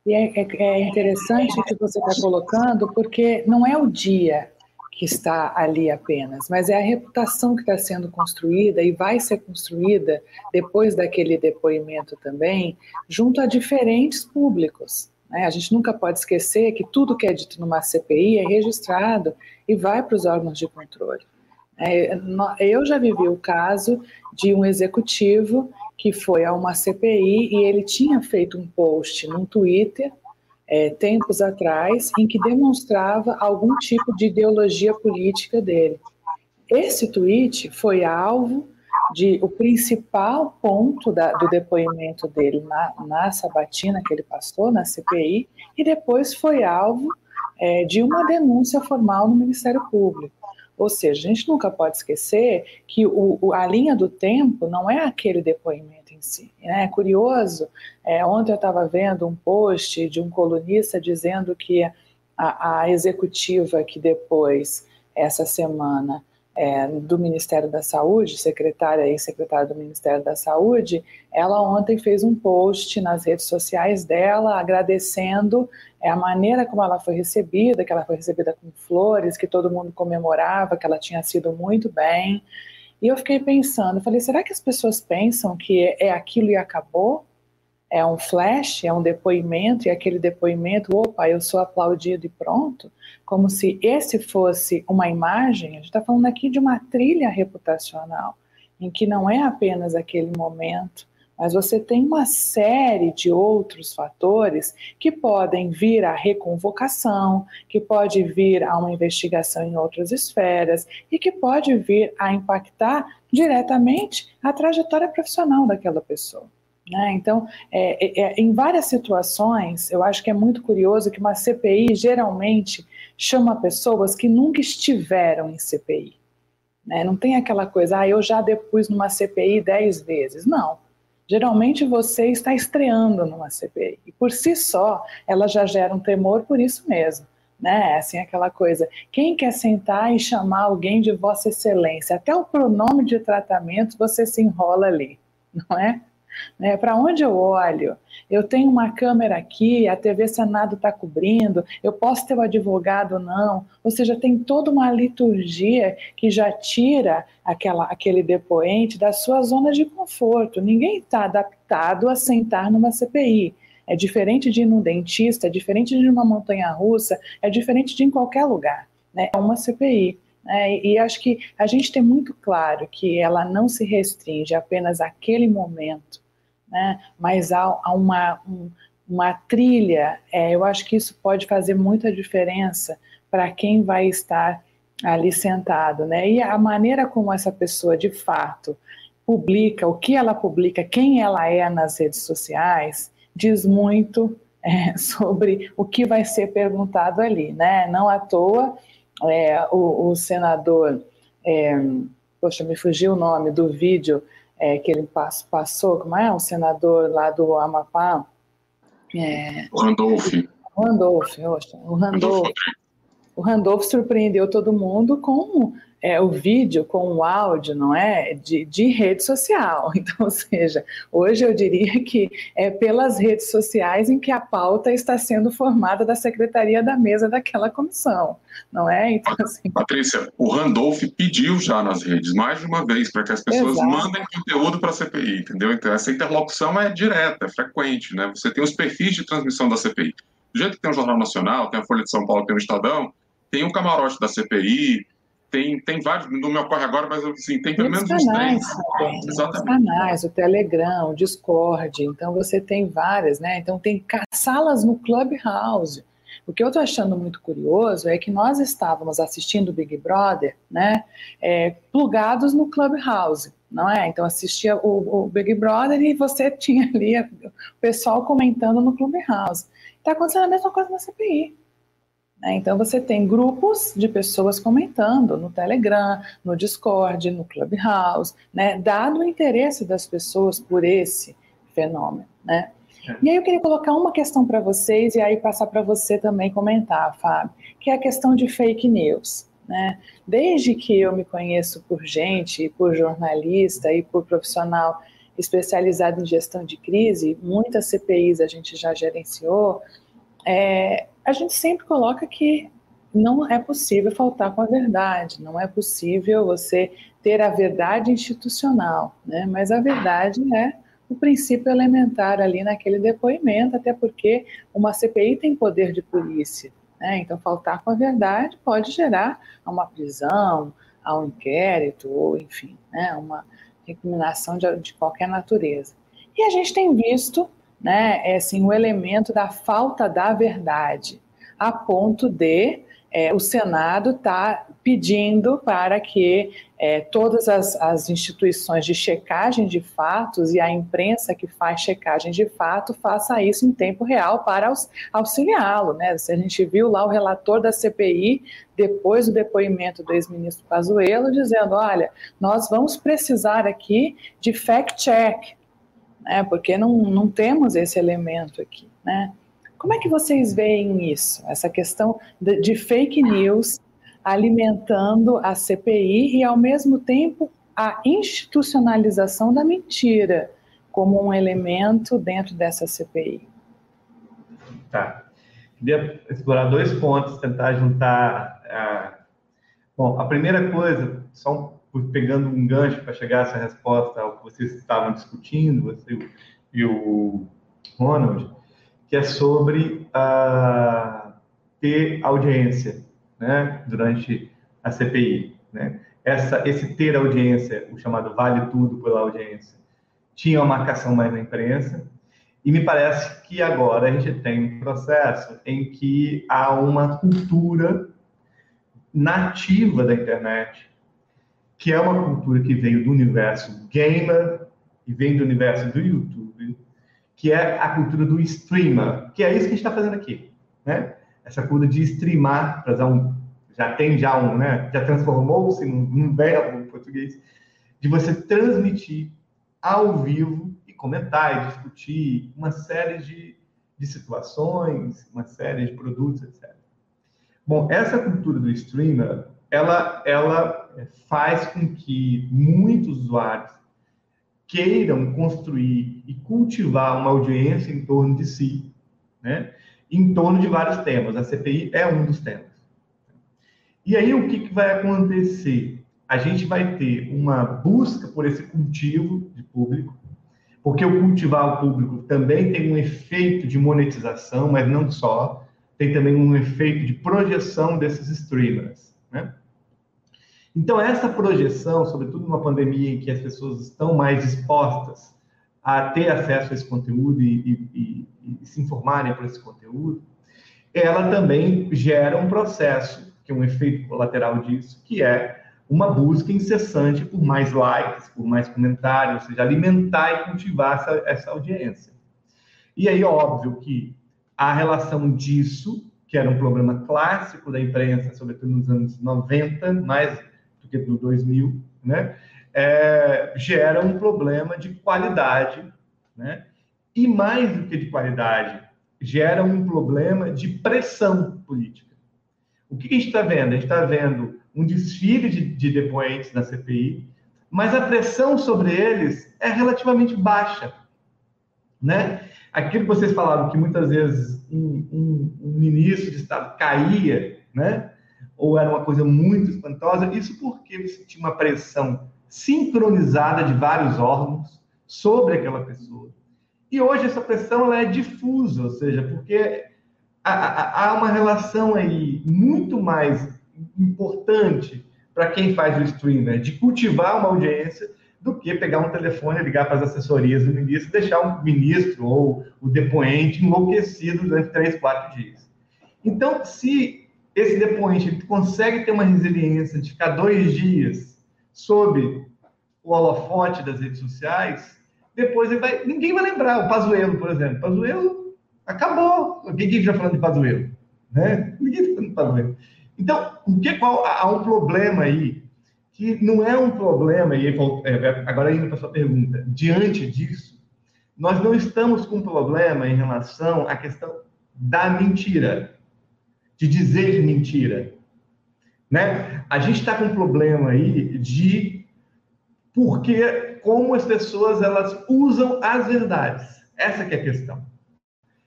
E é, é, é interessante o que você está colocando, porque não é o dia que está ali apenas, mas é a reputação que está sendo construída e vai ser construída depois daquele depoimento também, junto a diferentes públicos. Né? A gente nunca pode esquecer que tudo que é dito numa CPI é registrado e vai para os órgãos de controle. É, eu já vivi o caso de um executivo que foi a uma CPI e ele tinha feito um post no Twitter é, tempos atrás em que demonstrava algum tipo de ideologia política dele. Esse tweet foi alvo de o principal ponto da, do depoimento dele na, na sabatina que ele passou na CPI e depois foi alvo é, de uma denúncia formal no Ministério Público. Ou seja, a gente nunca pode esquecer que o, a linha do tempo não é aquele depoimento em si. Né? É curioso, é, ontem eu estava vendo um post de um colunista dizendo que a, a executiva que depois, essa semana, é, do Ministério da Saúde, secretária e secretária do Ministério da Saúde, ela ontem fez um post nas redes sociais dela agradecendo é, a maneira como ela foi recebida, que ela foi recebida com flores, que todo mundo comemorava, que ela tinha sido muito bem. E eu fiquei pensando, falei, será que as pessoas pensam que é aquilo e acabou? É um flash, é um depoimento, e aquele depoimento, opa, eu sou aplaudido e pronto, como se esse fosse uma imagem, a gente está falando aqui de uma trilha reputacional, em que não é apenas aquele momento, mas você tem uma série de outros fatores que podem vir à reconvocação, que pode vir a uma investigação em outras esferas e que pode vir a impactar diretamente a trajetória profissional daquela pessoa. Né? Então, é, é, é, em várias situações, eu acho que é muito curioso que uma CPI geralmente chama pessoas que nunca estiveram em CPI. Né? Não tem aquela coisa, ah, eu já depus numa CPI dez vezes. Não. Geralmente você está estreando numa CPI. E por si só, ela já gera um temor por isso mesmo. Né? Assim, aquela coisa. Quem quer sentar e chamar alguém de Vossa Excelência? Até o pronome de tratamento você se enrola ali, não é? Né? Para onde eu olho? Eu tenho uma câmera aqui, a TV Senado está cobrindo, eu posso ter o um advogado não. Ou seja, tem toda uma liturgia que já tira aquela, aquele depoente da sua zona de conforto. Ninguém está adaptado a sentar numa CPI. É diferente de ir num dentista, é diferente de ir numa montanha russa, é diferente de ir em qualquer lugar. Né? É uma CPI. É, e acho que a gente tem muito claro que ela não se restringe apenas àquele momento, né, mas há, há uma, um, uma trilha. É, eu acho que isso pode fazer muita diferença para quem vai estar ali sentado. Né, e a maneira como essa pessoa de fato publica, o que ela publica, quem ela é nas redes sociais, diz muito é, sobre o que vai ser perguntado ali. Né? Não à toa é, o, o, senador, é, poxa, me fugiu o nome do vídeo é, que ele passou, como é? O senador lá do Amapá. É, Randolph. Randolph, oxa, o Randolph. O Randolph surpreendeu todo mundo com é, o vídeo com o áudio, não é? De, de rede social. Então, ou seja, hoje eu diria que é pelas redes sociais em que a pauta está sendo formada da secretaria da mesa daquela comissão, não é? Então, assim... Patrícia, o Randolph pediu já nas redes mais de uma vez para que as pessoas Exato. mandem conteúdo para a CPI, entendeu? Então, essa interlocução é direta, é frequente, né? Você tem os perfis de transmissão da CPI. do jeito que tem o Jornal Nacional, tem a Folha de São Paulo, tem o Estadão, tem o camarote da CPI, tem, tem vários, não me ocorre agora, mas assim, tem pelo menos uns três. Tem, Exatamente. canais, o Telegram, o Discord, então você tem várias, né? Então tem salas no Clubhouse. O que eu estou achando muito curioso é que nós estávamos assistindo o Big Brother, né, é, plugados no Clubhouse, não é? Então assistia o, o Big Brother e você tinha ali o pessoal comentando no Clubhouse. Está acontecendo a mesma coisa na CPI. Né? Então, você tem grupos de pessoas comentando no Telegram, no Discord, no Clubhouse, né? dado o interesse das pessoas por esse fenômeno. Né? É. E aí eu queria colocar uma questão para vocês e aí passar para você também comentar, Fábio, que é a questão de fake news. Né? Desde que eu me conheço por gente, por jornalista e por profissional especializado em gestão de crise, muitas CPIs a gente já gerenciou, é, a gente sempre coloca que não é possível faltar com a verdade, não é possível você ter a verdade institucional, né? mas a verdade é o princípio elementar ali naquele depoimento, até porque uma CPI tem poder de polícia. Né? Então, faltar com a verdade pode gerar uma prisão, a um inquérito, ou enfim, né? uma recriminação de, de qualquer natureza. E a gente tem visto né, é, assim, o elemento da falta da verdade, a ponto de é, o Senado estar tá pedindo para que é, todas as, as, instituições de checagem de fatos e a imprensa que faz checagem de fato faça isso em tempo real para auxiliá-lo. Né? A gente viu lá o relator da CPI, depois do depoimento do ex-ministro Pazuello, dizendo, olha, nós vamos precisar aqui de fact-check, né? porque não, não temos esse elemento aqui. Né? Como é que vocês veem isso, essa questão de, de fake news alimentando a CPI e, ao mesmo tempo, a institucionalização da mentira como um elemento dentro dessa CPI? Tá. Queria explorar dois pontos, tentar juntar. A... Bom, a primeira coisa, só pegando um gancho para chegar a essa resposta ao que vocês estavam discutindo, você e o Ronald, que é sobre uh, ter audiência né, durante a CPI. Né? Essa, esse ter audiência, o chamado vale tudo pela audiência, tinha uma marcação mais na imprensa, e me parece que agora a gente tem um processo em que há uma cultura nativa da internet que é uma cultura que veio do universo gamer e vem do universo do YouTube, que é a cultura do streamer, que é isso que a gente está fazendo aqui, né? Essa cultura de streamar, para usar um, já tem já um, né? Já transformou-se num, num verbo em português, de você transmitir ao vivo e comentar e discutir uma série de, de situações, uma série de produtos, etc. Bom, essa cultura do streamer, ela, ela faz com que muitos usuários queiram construir e cultivar uma audiência em torno de si, né? em torno de vários temas. A CPI é um dos temas. E aí, o que, que vai acontecer? A gente vai ter uma busca por esse cultivo de público, porque o cultivar o público também tem um efeito de monetização, mas não só, tem também um efeito de projeção desses streamers. Né? Então, essa projeção, sobretudo numa pandemia em que as pessoas estão mais dispostas a ter acesso a esse conteúdo e, e, e, e se informarem por esse conteúdo, ela também gera um processo, que é um efeito colateral disso, que é uma busca incessante por mais likes, por mais comentários, ou seja, alimentar e cultivar essa, essa audiência. E aí, óbvio que a relação disso, que era um problema clássico da imprensa, sobretudo nos anos 90, mais do que no 2000, né? É, gera um problema de qualidade, né? E mais do que de qualidade, gera um problema de pressão política. O que a gente está vendo? A gente está vendo um desfile de, de depoentes da CPI, mas a pressão sobre eles é relativamente baixa, né? Aquilo que vocês falaram que muitas vezes um, um, um ministro de Estado caía, né? Ou era uma coisa muito espantosa. Isso porque você tinha uma pressão sincronizada de vários órgãos sobre aquela pessoa. E hoje essa pressão ela é difusa, ou seja, porque há, uma relação aí muito mais importante para quem faz o streamer de cultivar uma audiência do que pegar um telefone, ligar para as assessorias do ministro e deixar o ministro ou o depoente enlouquecido durante três, quatro dias. Então, se esse depoente consegue ter uma resiliência de ficar dois dias sob o holofote das redes sociais, depois ele vai, ninguém vai lembrar. O Pazuello, por exemplo. Pazuello acabou. Ninguém já falando de Pazuello. Né? Ninguém está falando de Pazuello. Então, o que, qual, há um problema aí, que não é um problema, e é, agora indo para a sua pergunta, diante disso, nós não estamos com um problema em relação à questão da mentira, de dizer mentira. Né? A gente está com um problema aí de porque como as pessoas elas usam as verdades. Essa que é a questão.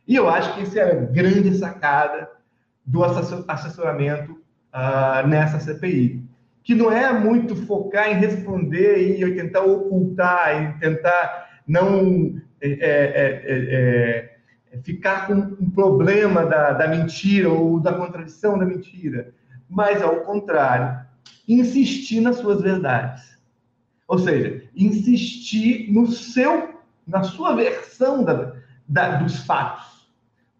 E eu acho que isso é a grande sacada do assessoramento uh, nessa CPI, que não é muito focar em responder e tentar ocultar, e tentar não é, é, é, é, ficar com um problema da, da mentira ou da contradição da mentira, mas ao contrário, insistir nas suas verdades ou seja, insistir no seu, na sua versão da, da, dos fatos.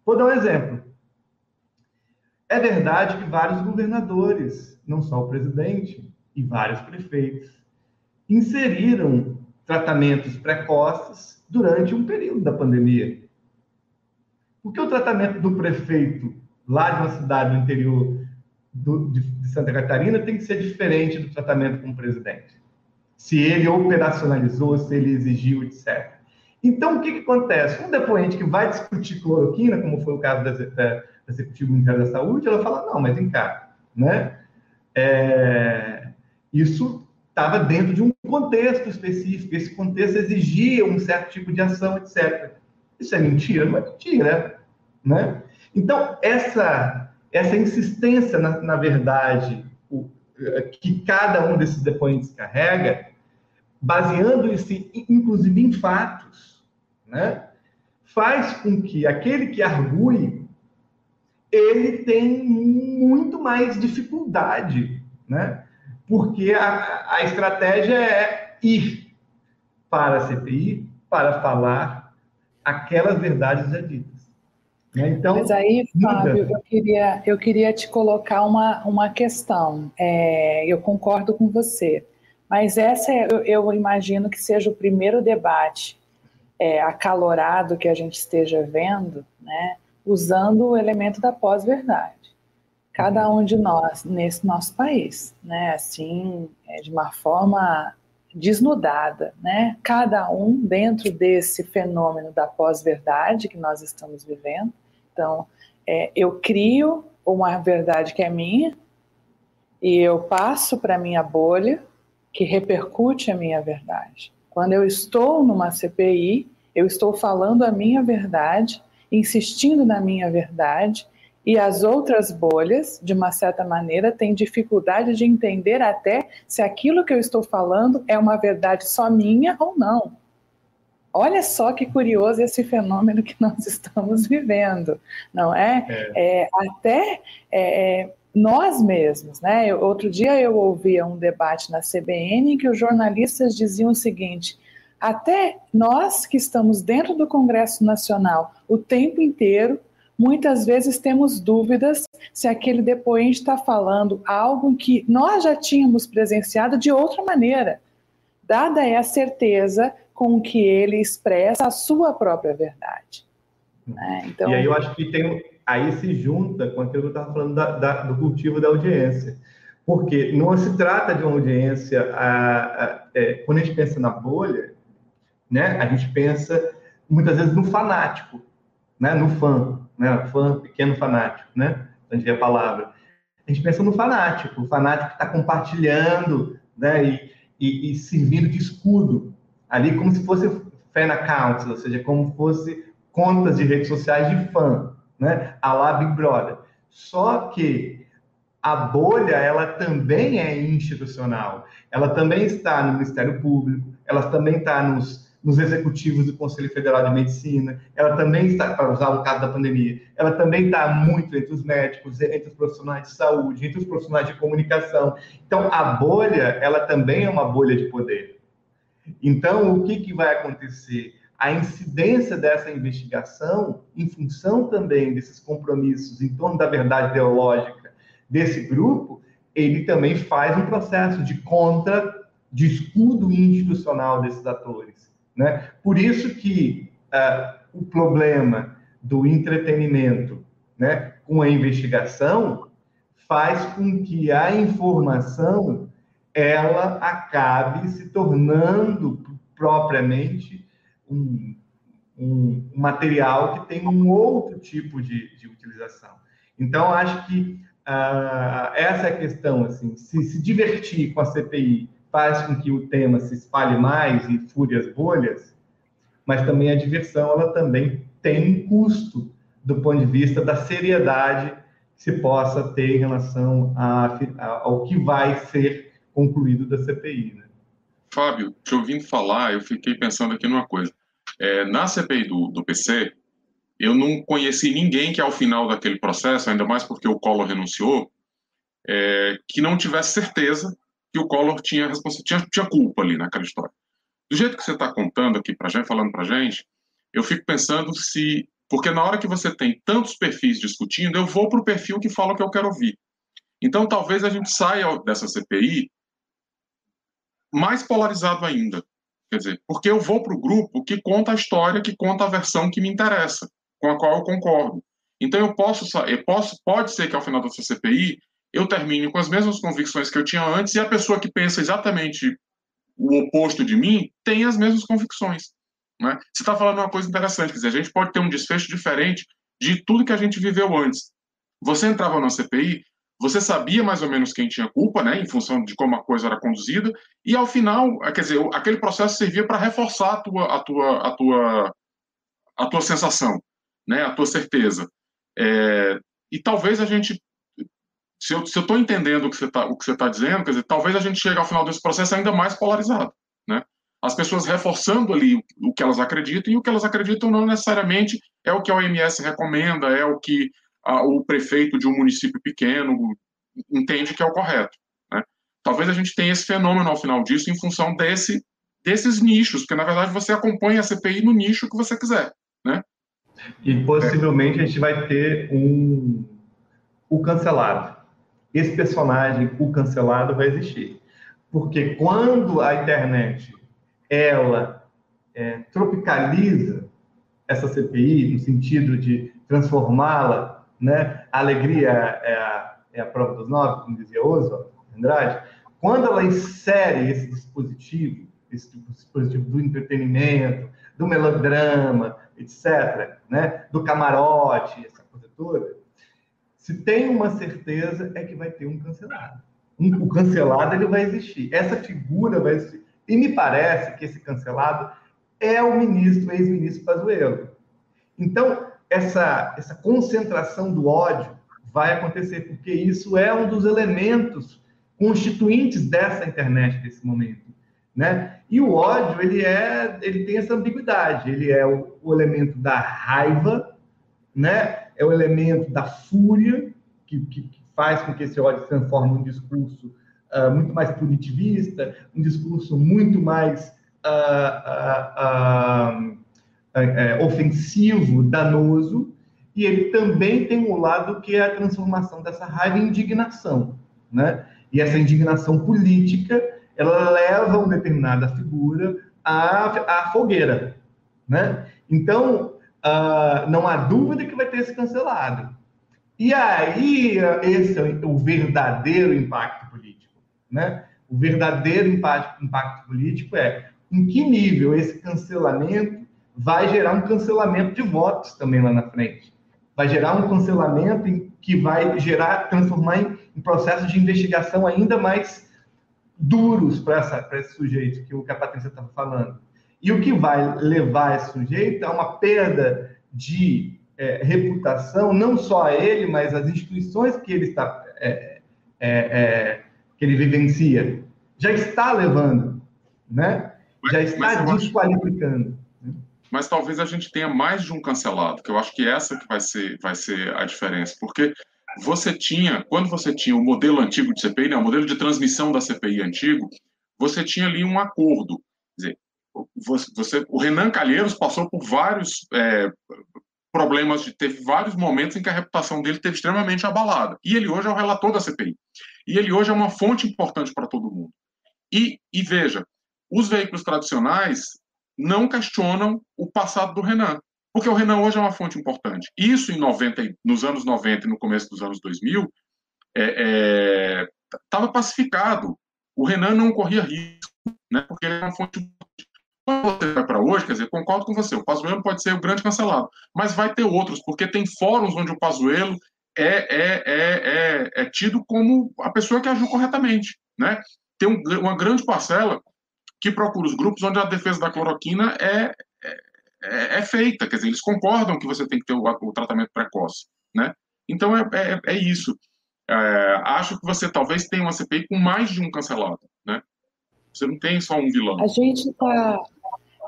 Vou dar um exemplo. É verdade que vários governadores, não só o presidente, e vários prefeitos, inseriram tratamentos precoces durante um período da pandemia. Porque o tratamento do prefeito lá de uma cidade do interior do, de, de Santa Catarina tem que ser diferente do tratamento com o presidente se ele operacionalizou, se ele exigiu, etc. Então, o que, que acontece? Um depoente que vai discutir cloroquina, como foi o caso da, da, da Executiva Ministério da Saúde, ela fala, não, mas vem cá, né? É, isso estava dentro de um contexto específico, esse contexto exigia um certo tipo de ação, etc. Isso é mentira? Não é mentira, né? Então, essa, essa insistência na, na verdade o, que cada um desses depoentes carrega, baseando-se inclusive em fatos, né, faz com que aquele que argue ele tem muito mais dificuldade, né? Porque a, a estratégia é ir para a CPI para falar aquelas verdades já ditas. Né? Então, Mas aí, Fábio, eu queria, eu queria te colocar uma, uma questão. É, eu concordo com você. Mas essa é, eu, eu, imagino que seja o primeiro debate é, acalorado que a gente esteja vendo, né, usando o elemento da pós-verdade. Cada uhum. um de nós nesse nosso país, né, assim, é, de uma forma desnudada, né, cada um dentro desse fenômeno da pós-verdade que nós estamos vivendo. Então, é, eu crio uma verdade que é minha e eu passo para minha bolha que repercute a minha verdade. Quando eu estou numa CPI, eu estou falando a minha verdade, insistindo na minha verdade, e as outras bolhas, de uma certa maneira, têm dificuldade de entender até se aquilo que eu estou falando é uma verdade só minha ou não. Olha só que curioso esse fenômeno que nós estamos vivendo, não é? é. é até é, nós mesmos, né? Eu, outro dia eu ouvia um debate na CBN em que os jornalistas diziam o seguinte: até nós que estamos dentro do Congresso Nacional o tempo inteiro, muitas vezes temos dúvidas se aquele depoente está falando algo que nós já tínhamos presenciado de outra maneira, dada é a certeza com que ele expressa a sua própria verdade. Né? Então, e aí eu acho que tem, aí se junta com aquilo que eu estava falando da, da, do cultivo da audiência. Porque não se trata de uma audiência. A, a, é, quando a gente pensa na bolha, né, a gente pensa muitas vezes no fanático, né, no fã, né, fã, pequeno fanático, né, a gente vê a palavra. A gente pensa no fanático, o fanático que está compartilhando né, e, e, e, servindo de escudo, ali como se fosse fan accounts, ou seja, como fosse contas de redes sociais de fã né? A lá Big Brother. Só que a bolha, ela também é institucional. Ela também está no Ministério Público, ela também está nos, nos executivos do Conselho Federal de Medicina, ela também está, para usar o caso da pandemia, ela também está muito entre os médicos, entre os profissionais de saúde, entre os profissionais de comunicação. Então, a bolha, ela também é uma bolha de poder. Então, o que, que vai acontecer? A incidência dessa investigação, em função também desses compromissos em torno da verdade ideológica desse grupo, ele também faz um processo de contra, de escudo institucional desses atores. Né? Por isso que uh, o problema do entretenimento né, com a investigação faz com que a informação ela acabe se tornando propriamente um, um, material que tem um outro tipo de, de utilização. Então, acho que uh, essa é a questão, assim, se se divertir com a CPI faz com que o tema se espalhe mais e fure as bolhas, mas também a diversão, ela também tem um custo do ponto de vista da seriedade que se possa ter em relação a, a, ao que vai ser concluído da CPI. Né? Fábio, te ouvindo falar, eu fiquei pensando aqui numa coisa. É, na CPI do, do PC, eu não conheci ninguém que ao final daquele processo, ainda mais porque o Collor renunciou, é, que não tivesse certeza que o Collor tinha, tinha, tinha culpa ali naquela história. Do jeito que você está contando aqui para gente, falando para gente, eu fico pensando se, porque na hora que você tem tantos perfis discutindo, eu vou para o perfil que fala o que eu quero ouvir. Então, talvez a gente saia dessa CPI mais polarizado ainda. Quer dizer, porque eu vou para o grupo que conta a história, que conta a versão que me interessa, com a qual eu concordo. Então, eu posso, eu posso pode ser que ao final dessa CPI eu termine com as mesmas convicções que eu tinha antes e a pessoa que pensa exatamente o oposto de mim tem as mesmas convicções. Né? Você está falando uma coisa interessante, quer dizer, a gente pode ter um desfecho diferente de tudo que a gente viveu antes. Você entrava na CPI, você sabia mais ou menos quem tinha culpa, né, em função de como a coisa era conduzida, e ao final, quer dizer, aquele processo servia para reforçar a tua, a tua, a tua, a tua sensação, né, a tua certeza. É, e talvez a gente se eu estou entendendo o que você está tá dizendo, quer dizer, talvez a gente chegue ao final desse processo ainda mais polarizado, né? As pessoas reforçando ali o que elas acreditam e o que elas acreditam não necessariamente é o que a OMS recomenda, é o que a, o prefeito de um município pequeno entende que é o correto, né? Talvez a gente tenha esse fenômeno ao final disso em função desse desses nichos, porque na verdade você acompanha a CPI no nicho que você quiser, né? E possivelmente a gente vai ter um o cancelado esse personagem, o cancelado, vai existir. Porque quando a internet ela é, tropicaliza essa CPI no sentido de transformá-la, né? A alegria é a, é a prova dos nove, como dizia Oswald Andrade. Quando ela insere esse dispositivo, esse dispositivo do entretenimento, do melodrama, etc., né? Do camarote, essa coisa toda, se tem uma certeza, é que vai ter um cancelado. Um, o cancelado ele vai existir. Essa figura vai existir. E me parece que esse cancelado é o ministro, ex-ministro Pazuello. Então, essa, essa concentração do ódio vai acontecer, porque isso é um dos elementos constituintes dessa internet nesse momento. Né? E o ódio, ele, é, ele tem essa ambiguidade. Ele é o, o elemento da raiva, né? É o elemento da fúria, que, que, faz com que esse ódio se transforme num discurso uh, muito mais punitivista, um discurso muito mais uh, uh, ofensivo, danoso, e ele também tem um lado que é a transformação dessa raiva em indignação, né? E essa indignação política, ela leva uma determinada figura à, à fogueira, né? Então, uh, não há dúvida que vai ter esse cancelado. E aí, esse é o verdadeiro impacto político. Né? O verdadeiro impacto, impacto político é em que nível esse cancelamento vai gerar um cancelamento de votos também lá na frente. Vai gerar um cancelamento que vai gerar, transformar em, em processos de investigação ainda mais duros para esse sujeito que, que a Patrícia estava falando. E o que vai levar esse sujeito a uma perda de é, reputação, não só a ele, mas as instituições que ele está é, é, é, que ele vivencia, já está levando, né? já está desqualificando. Mas talvez a gente tenha mais de um cancelado, que eu acho que essa que vai ser, vai ser a diferença, porque você tinha, quando você tinha o modelo antigo de CPI, né, o modelo de transmissão da CPI antigo, você tinha ali um acordo. Quer dizer, você, você o Renan Calheiros passou por vários é, problemas, de, teve vários momentos em que a reputação dele teve extremamente abalada. E ele hoje é o relator da CPI. E ele hoje é uma fonte importante para todo mundo. E, e veja, os veículos tradicionais não questionam o passado do Renan, porque o Renan hoje é uma fonte importante. Isso em 90, nos anos 90 e no começo dos anos 2000 estava é, é, pacificado. O Renan não corria risco, né, porque ele é uma fonte importante. Quando você vai para hoje, quer dizer, concordo com você, o Pazuello pode ser o grande cancelado, mas vai ter outros, porque tem fóruns onde o Pazuello é, é, é, é, é tido como a pessoa que agiu corretamente, né? Tem um, uma grande parcela que procura os grupos onde a defesa da cloroquina é, é, é, feita, quer dizer, eles concordam que você tem que ter o, o tratamento precoce, né? Então é, é, é isso. É, acho que você talvez tenha uma CPI com mais de um cancelado? Você não tem só um vilão. A gente está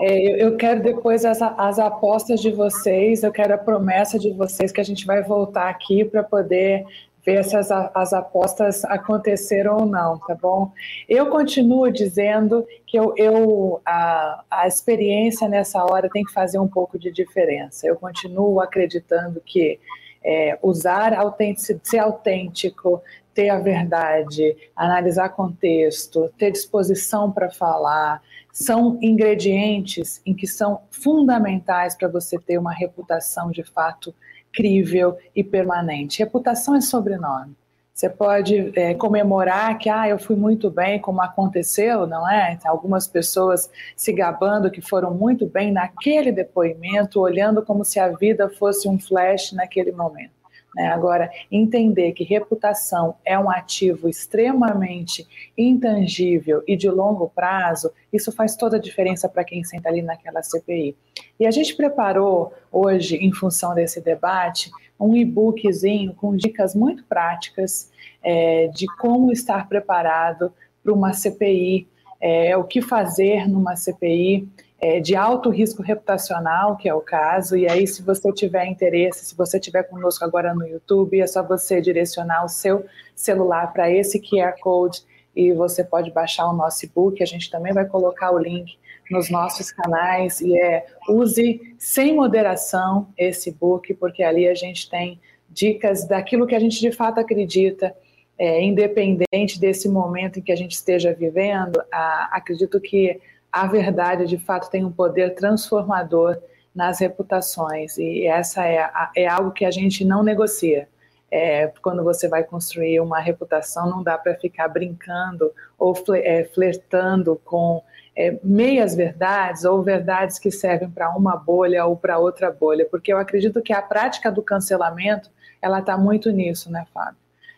é, eu quero depois as, as apostas de vocês, eu quero a promessa de vocês que a gente vai voltar aqui para poder ver se as, as apostas aconteceram ou não, tá bom? Eu continuo dizendo que eu, eu a, a experiência nessa hora tem que fazer um pouco de diferença. Eu continuo acreditando que é, usar autêntico, ser autêntico, ter a verdade, analisar contexto, ter disposição para falar, são ingredientes em que são fundamentais para você ter uma reputação de fato crível e permanente. Reputação é sobrenome. Você pode é, comemorar que ah, eu fui muito bem, como aconteceu, não é? Algumas pessoas se gabando que foram muito bem naquele depoimento, olhando como se a vida fosse um flash naquele momento. Né? Agora, entender que reputação é um ativo extremamente intangível e de longo prazo, isso faz toda a diferença para quem senta ali naquela CPI. E a gente preparou hoje, em função desse debate, um e-bookzinho com dicas muito práticas é, de como estar preparado para uma CPI, é, o que fazer numa CPI é, de alto risco reputacional, que é o caso, e aí se você tiver interesse, se você estiver conosco agora no YouTube, é só você direcionar o seu celular para esse QR Code e você pode baixar o nosso e-book, a gente também vai colocar o link nos nossos canais. E é use sem moderação esse book, porque ali a gente tem dicas daquilo que a gente de fato acredita, é, independente desse momento em que a gente esteja vivendo, a, acredito que a verdade de fato tem um poder transformador nas reputações e essa é, é algo que a gente não negocia. É, quando você vai construir uma reputação, não dá para ficar brincando ou é, flertando com é, meias verdades ou verdades que servem para uma bolha ou para outra bolha, porque eu acredito que a prática do cancelamento ela está muito nisso, né, Fábio?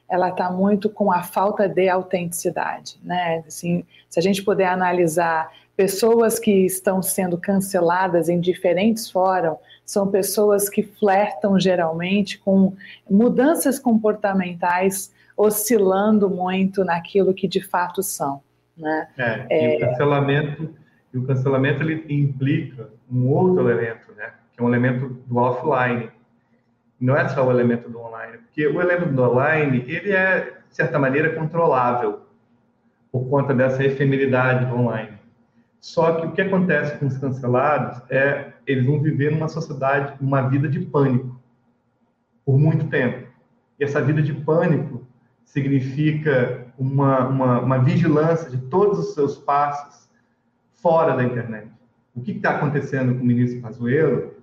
Ela está muito com a falta de autenticidade, né? Assim, se a gente puder analisar pessoas que estão sendo canceladas em diferentes fóruns são pessoas que flertam geralmente com mudanças comportamentais oscilando muito naquilo que de fato são. Né? É, é... E o cancelamento, e o cancelamento ele implica um outro elemento, né? que é um elemento do offline. Não é só o elemento do online, porque o elemento do online ele é, de certa maneira, controlável por conta dessa efemeridade do online. Só que o que acontece com os cancelados é eles vão viver numa sociedade, uma vida de pânico por muito tempo. E essa vida de pânico significa uma, uma, uma vigilância de todos os seus passos fora da internet. O que está acontecendo com o ministro Pazuello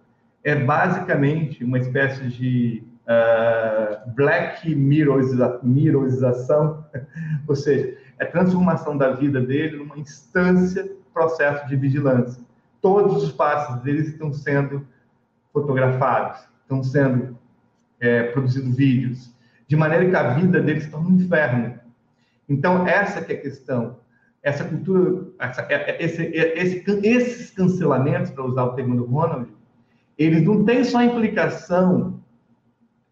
é basicamente uma espécie de uh, black mirrorização, ou seja, é a transformação da vida dele numa instância processo de vigilância. Todos os passos deles estão sendo fotografados, estão sendo é, produzidos vídeos, de maneira que a vida deles está no inferno. Então, essa que é a questão. Essa cultura, essa, é, é, esse, é, esse, esses cancelamentos, para usar o termo do Ronald, eles não têm só implicação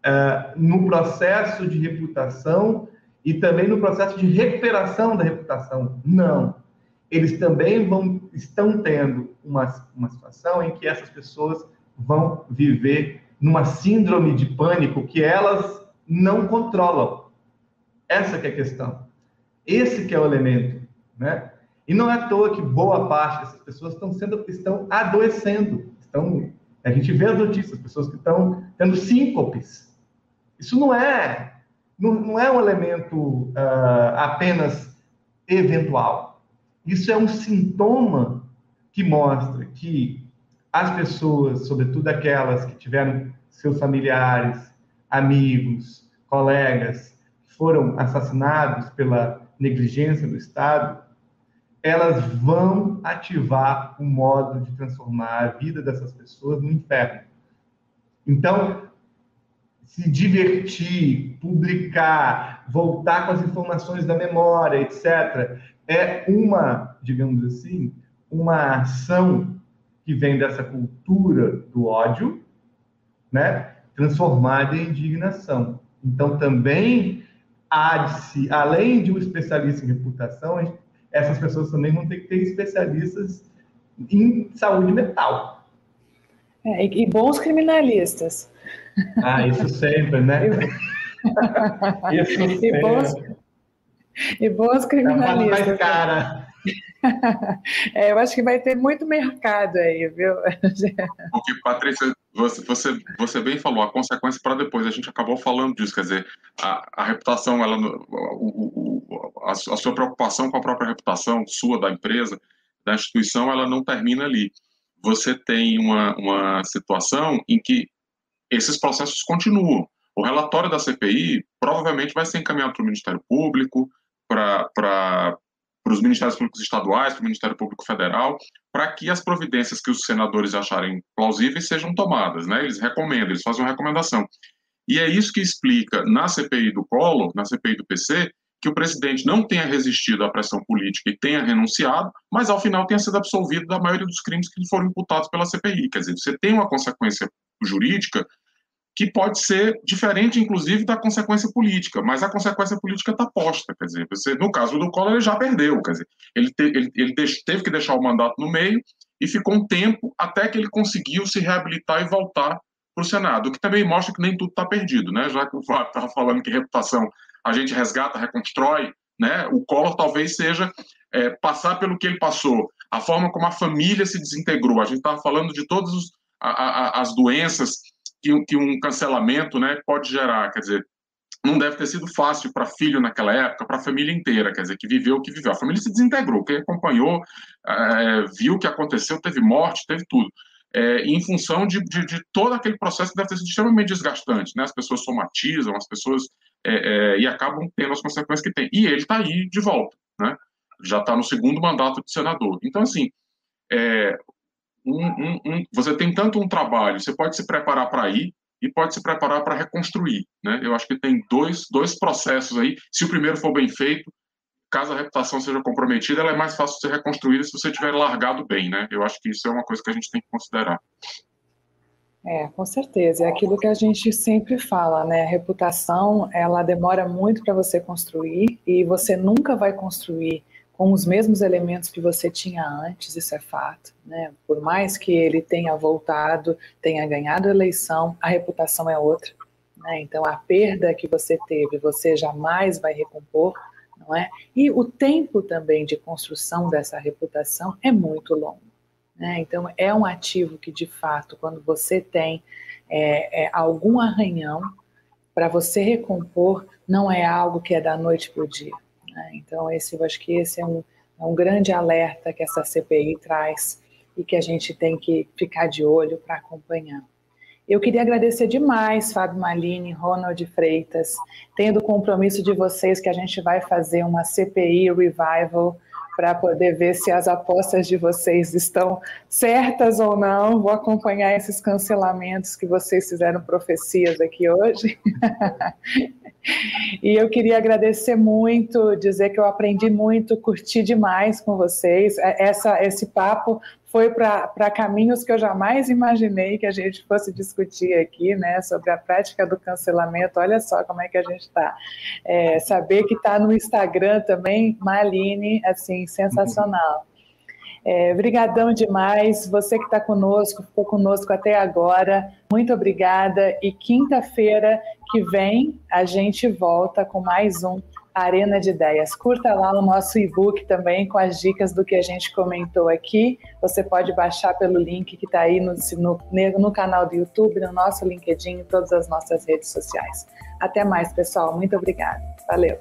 uh, no processo de reputação e também no processo de recuperação da reputação. Não eles também vão estão tendo uma, uma situação em que essas pessoas vão viver numa síndrome de pânico que elas não controlam. Essa que é a questão. Esse que é o elemento, né? E não é à toa que boa parte dessas pessoas estão sendo estão adoecendo, estão a gente vê as notícias, pessoas que estão tendo síncopes. Isso não é não, não é um elemento uh, apenas eventual. Isso é um sintoma que mostra que as pessoas, sobretudo aquelas que tiveram seus familiares, amigos, colegas, foram assassinados pela negligência do Estado, elas vão ativar o modo de transformar a vida dessas pessoas no inferno. Então, se divertir, publicar, voltar com as informações da memória, etc., é uma, digamos assim, uma ação que vem dessa cultura do ódio, né, transformada em indignação. Então, também há de se, além de um especialista em reputação, essas pessoas também vão ter que ter especialistas em saúde mental. É, e, bons criminalistas. Ah, isso sempre, né? isso. E bons, e bons criminalistas. É mais cara. É, eu acho que vai ter muito mercado aí, viu? Porque, Patrícia, você, você, você bem falou, a consequência para depois, a gente acabou falando disso, quer dizer, a, a reputação, ela, o, o, a, a sua preocupação com a própria reputação sua, da empresa, da instituição, ela não termina ali. Você tem uma, uma situação em que esses processos continuam. O relatório da CPI provavelmente vai ser encaminhado para o Ministério Público, para para os Ministérios Públicos Estaduais, para o Ministério Público Federal, para que as providências que os senadores acharem plausíveis sejam tomadas. Né? Eles recomendam, eles fazem uma recomendação. E é isso que explica na CPI do Collor, na CPI do PC, que o presidente não tenha resistido à pressão política e tenha renunciado, mas ao final tenha sido absolvido da maioria dos crimes que lhe foram imputados pela CPI. Quer dizer, você tem uma consequência jurídica que pode ser diferente, inclusive, da consequência política, mas a consequência política está posta, quer dizer, você, no caso do Collor, ele já perdeu, quer dizer, ele, te, ele, ele teve que deixar o mandato no meio e ficou um tempo até que ele conseguiu se reabilitar e voltar para o Senado, o que também mostra que nem tudo está perdido, né, já que o Flávio estava falando que reputação a gente resgata, reconstrói, né, o Collor talvez seja é, passar pelo que ele passou, a forma como a família se desintegrou, a gente estava falando de todas as doenças que, que um cancelamento né, pode gerar. Quer dizer, não deve ter sido fácil para filho naquela época, para a família inteira, quer dizer, que viveu o que viveu. A família se desintegrou, quem acompanhou, é, viu o que aconteceu, teve morte, teve tudo. É, em função de, de, de, todo aquele processo que deve ter sido extremamente desgastante, né? As pessoas somatizam, as pessoas é, é e acabam tendo as consequências que tem. E ele está aí de volta, né? Já está no segundo mandato de senador. Então, assim, é, um, um, um, você tem tanto um trabalho, você pode se preparar para ir e pode se preparar para reconstruir. Né? Eu acho que tem dois, dois processos aí. Se o primeiro for bem feito, caso a reputação seja comprometida, ela é mais fácil de ser reconstruída se você tiver largado bem. Né? Eu acho que isso é uma coisa que a gente tem que considerar. É, com certeza. É aquilo que a gente sempre fala, né? A reputação, ela demora muito para você construir e você nunca vai construir com os mesmos elementos que você tinha antes, isso é fato. Né? Por mais que ele tenha voltado, tenha ganhado a eleição, a reputação é outra. Né? Então, a perda que você teve, você jamais vai recompor, não é? E o tempo também de construção dessa reputação é muito longo. Né? Então, é um ativo que, de fato, quando você tem é, é, algum arranhão, para você recompor, não é algo que é da noite para o dia. Né? Então, esse, eu acho que esse é um, é um grande alerta que essa CPI traz e que a gente tem que ficar de olho para acompanhar. Eu queria agradecer demais, Fábio Malini, Ronald Freitas, tendo o compromisso de vocês que a gente vai fazer uma CPI Revival para poder ver se as apostas de vocês estão certas ou não. Vou acompanhar esses cancelamentos que vocês fizeram profecias aqui hoje. e eu queria agradecer muito, dizer que eu aprendi muito, curti demais com vocês. É, essa, esse papo foi para caminhos que eu jamais imaginei que a gente fosse discutir aqui, né, sobre a prática do cancelamento. Olha só como é que a gente está. É, saber que está no Instagram também, Maline, assim, sensacional. É, brigadão demais, você que está conosco, ficou conosco até agora, muito obrigada. E quinta-feira que vem a gente volta com mais um Arena de Ideias. Curta lá o nosso e-book também com as dicas do que a gente comentou aqui. Você pode baixar pelo link que está aí no, no, no canal do YouTube, no nosso LinkedIn, em todas as nossas redes sociais. Até mais, pessoal. Muito obrigada. Valeu.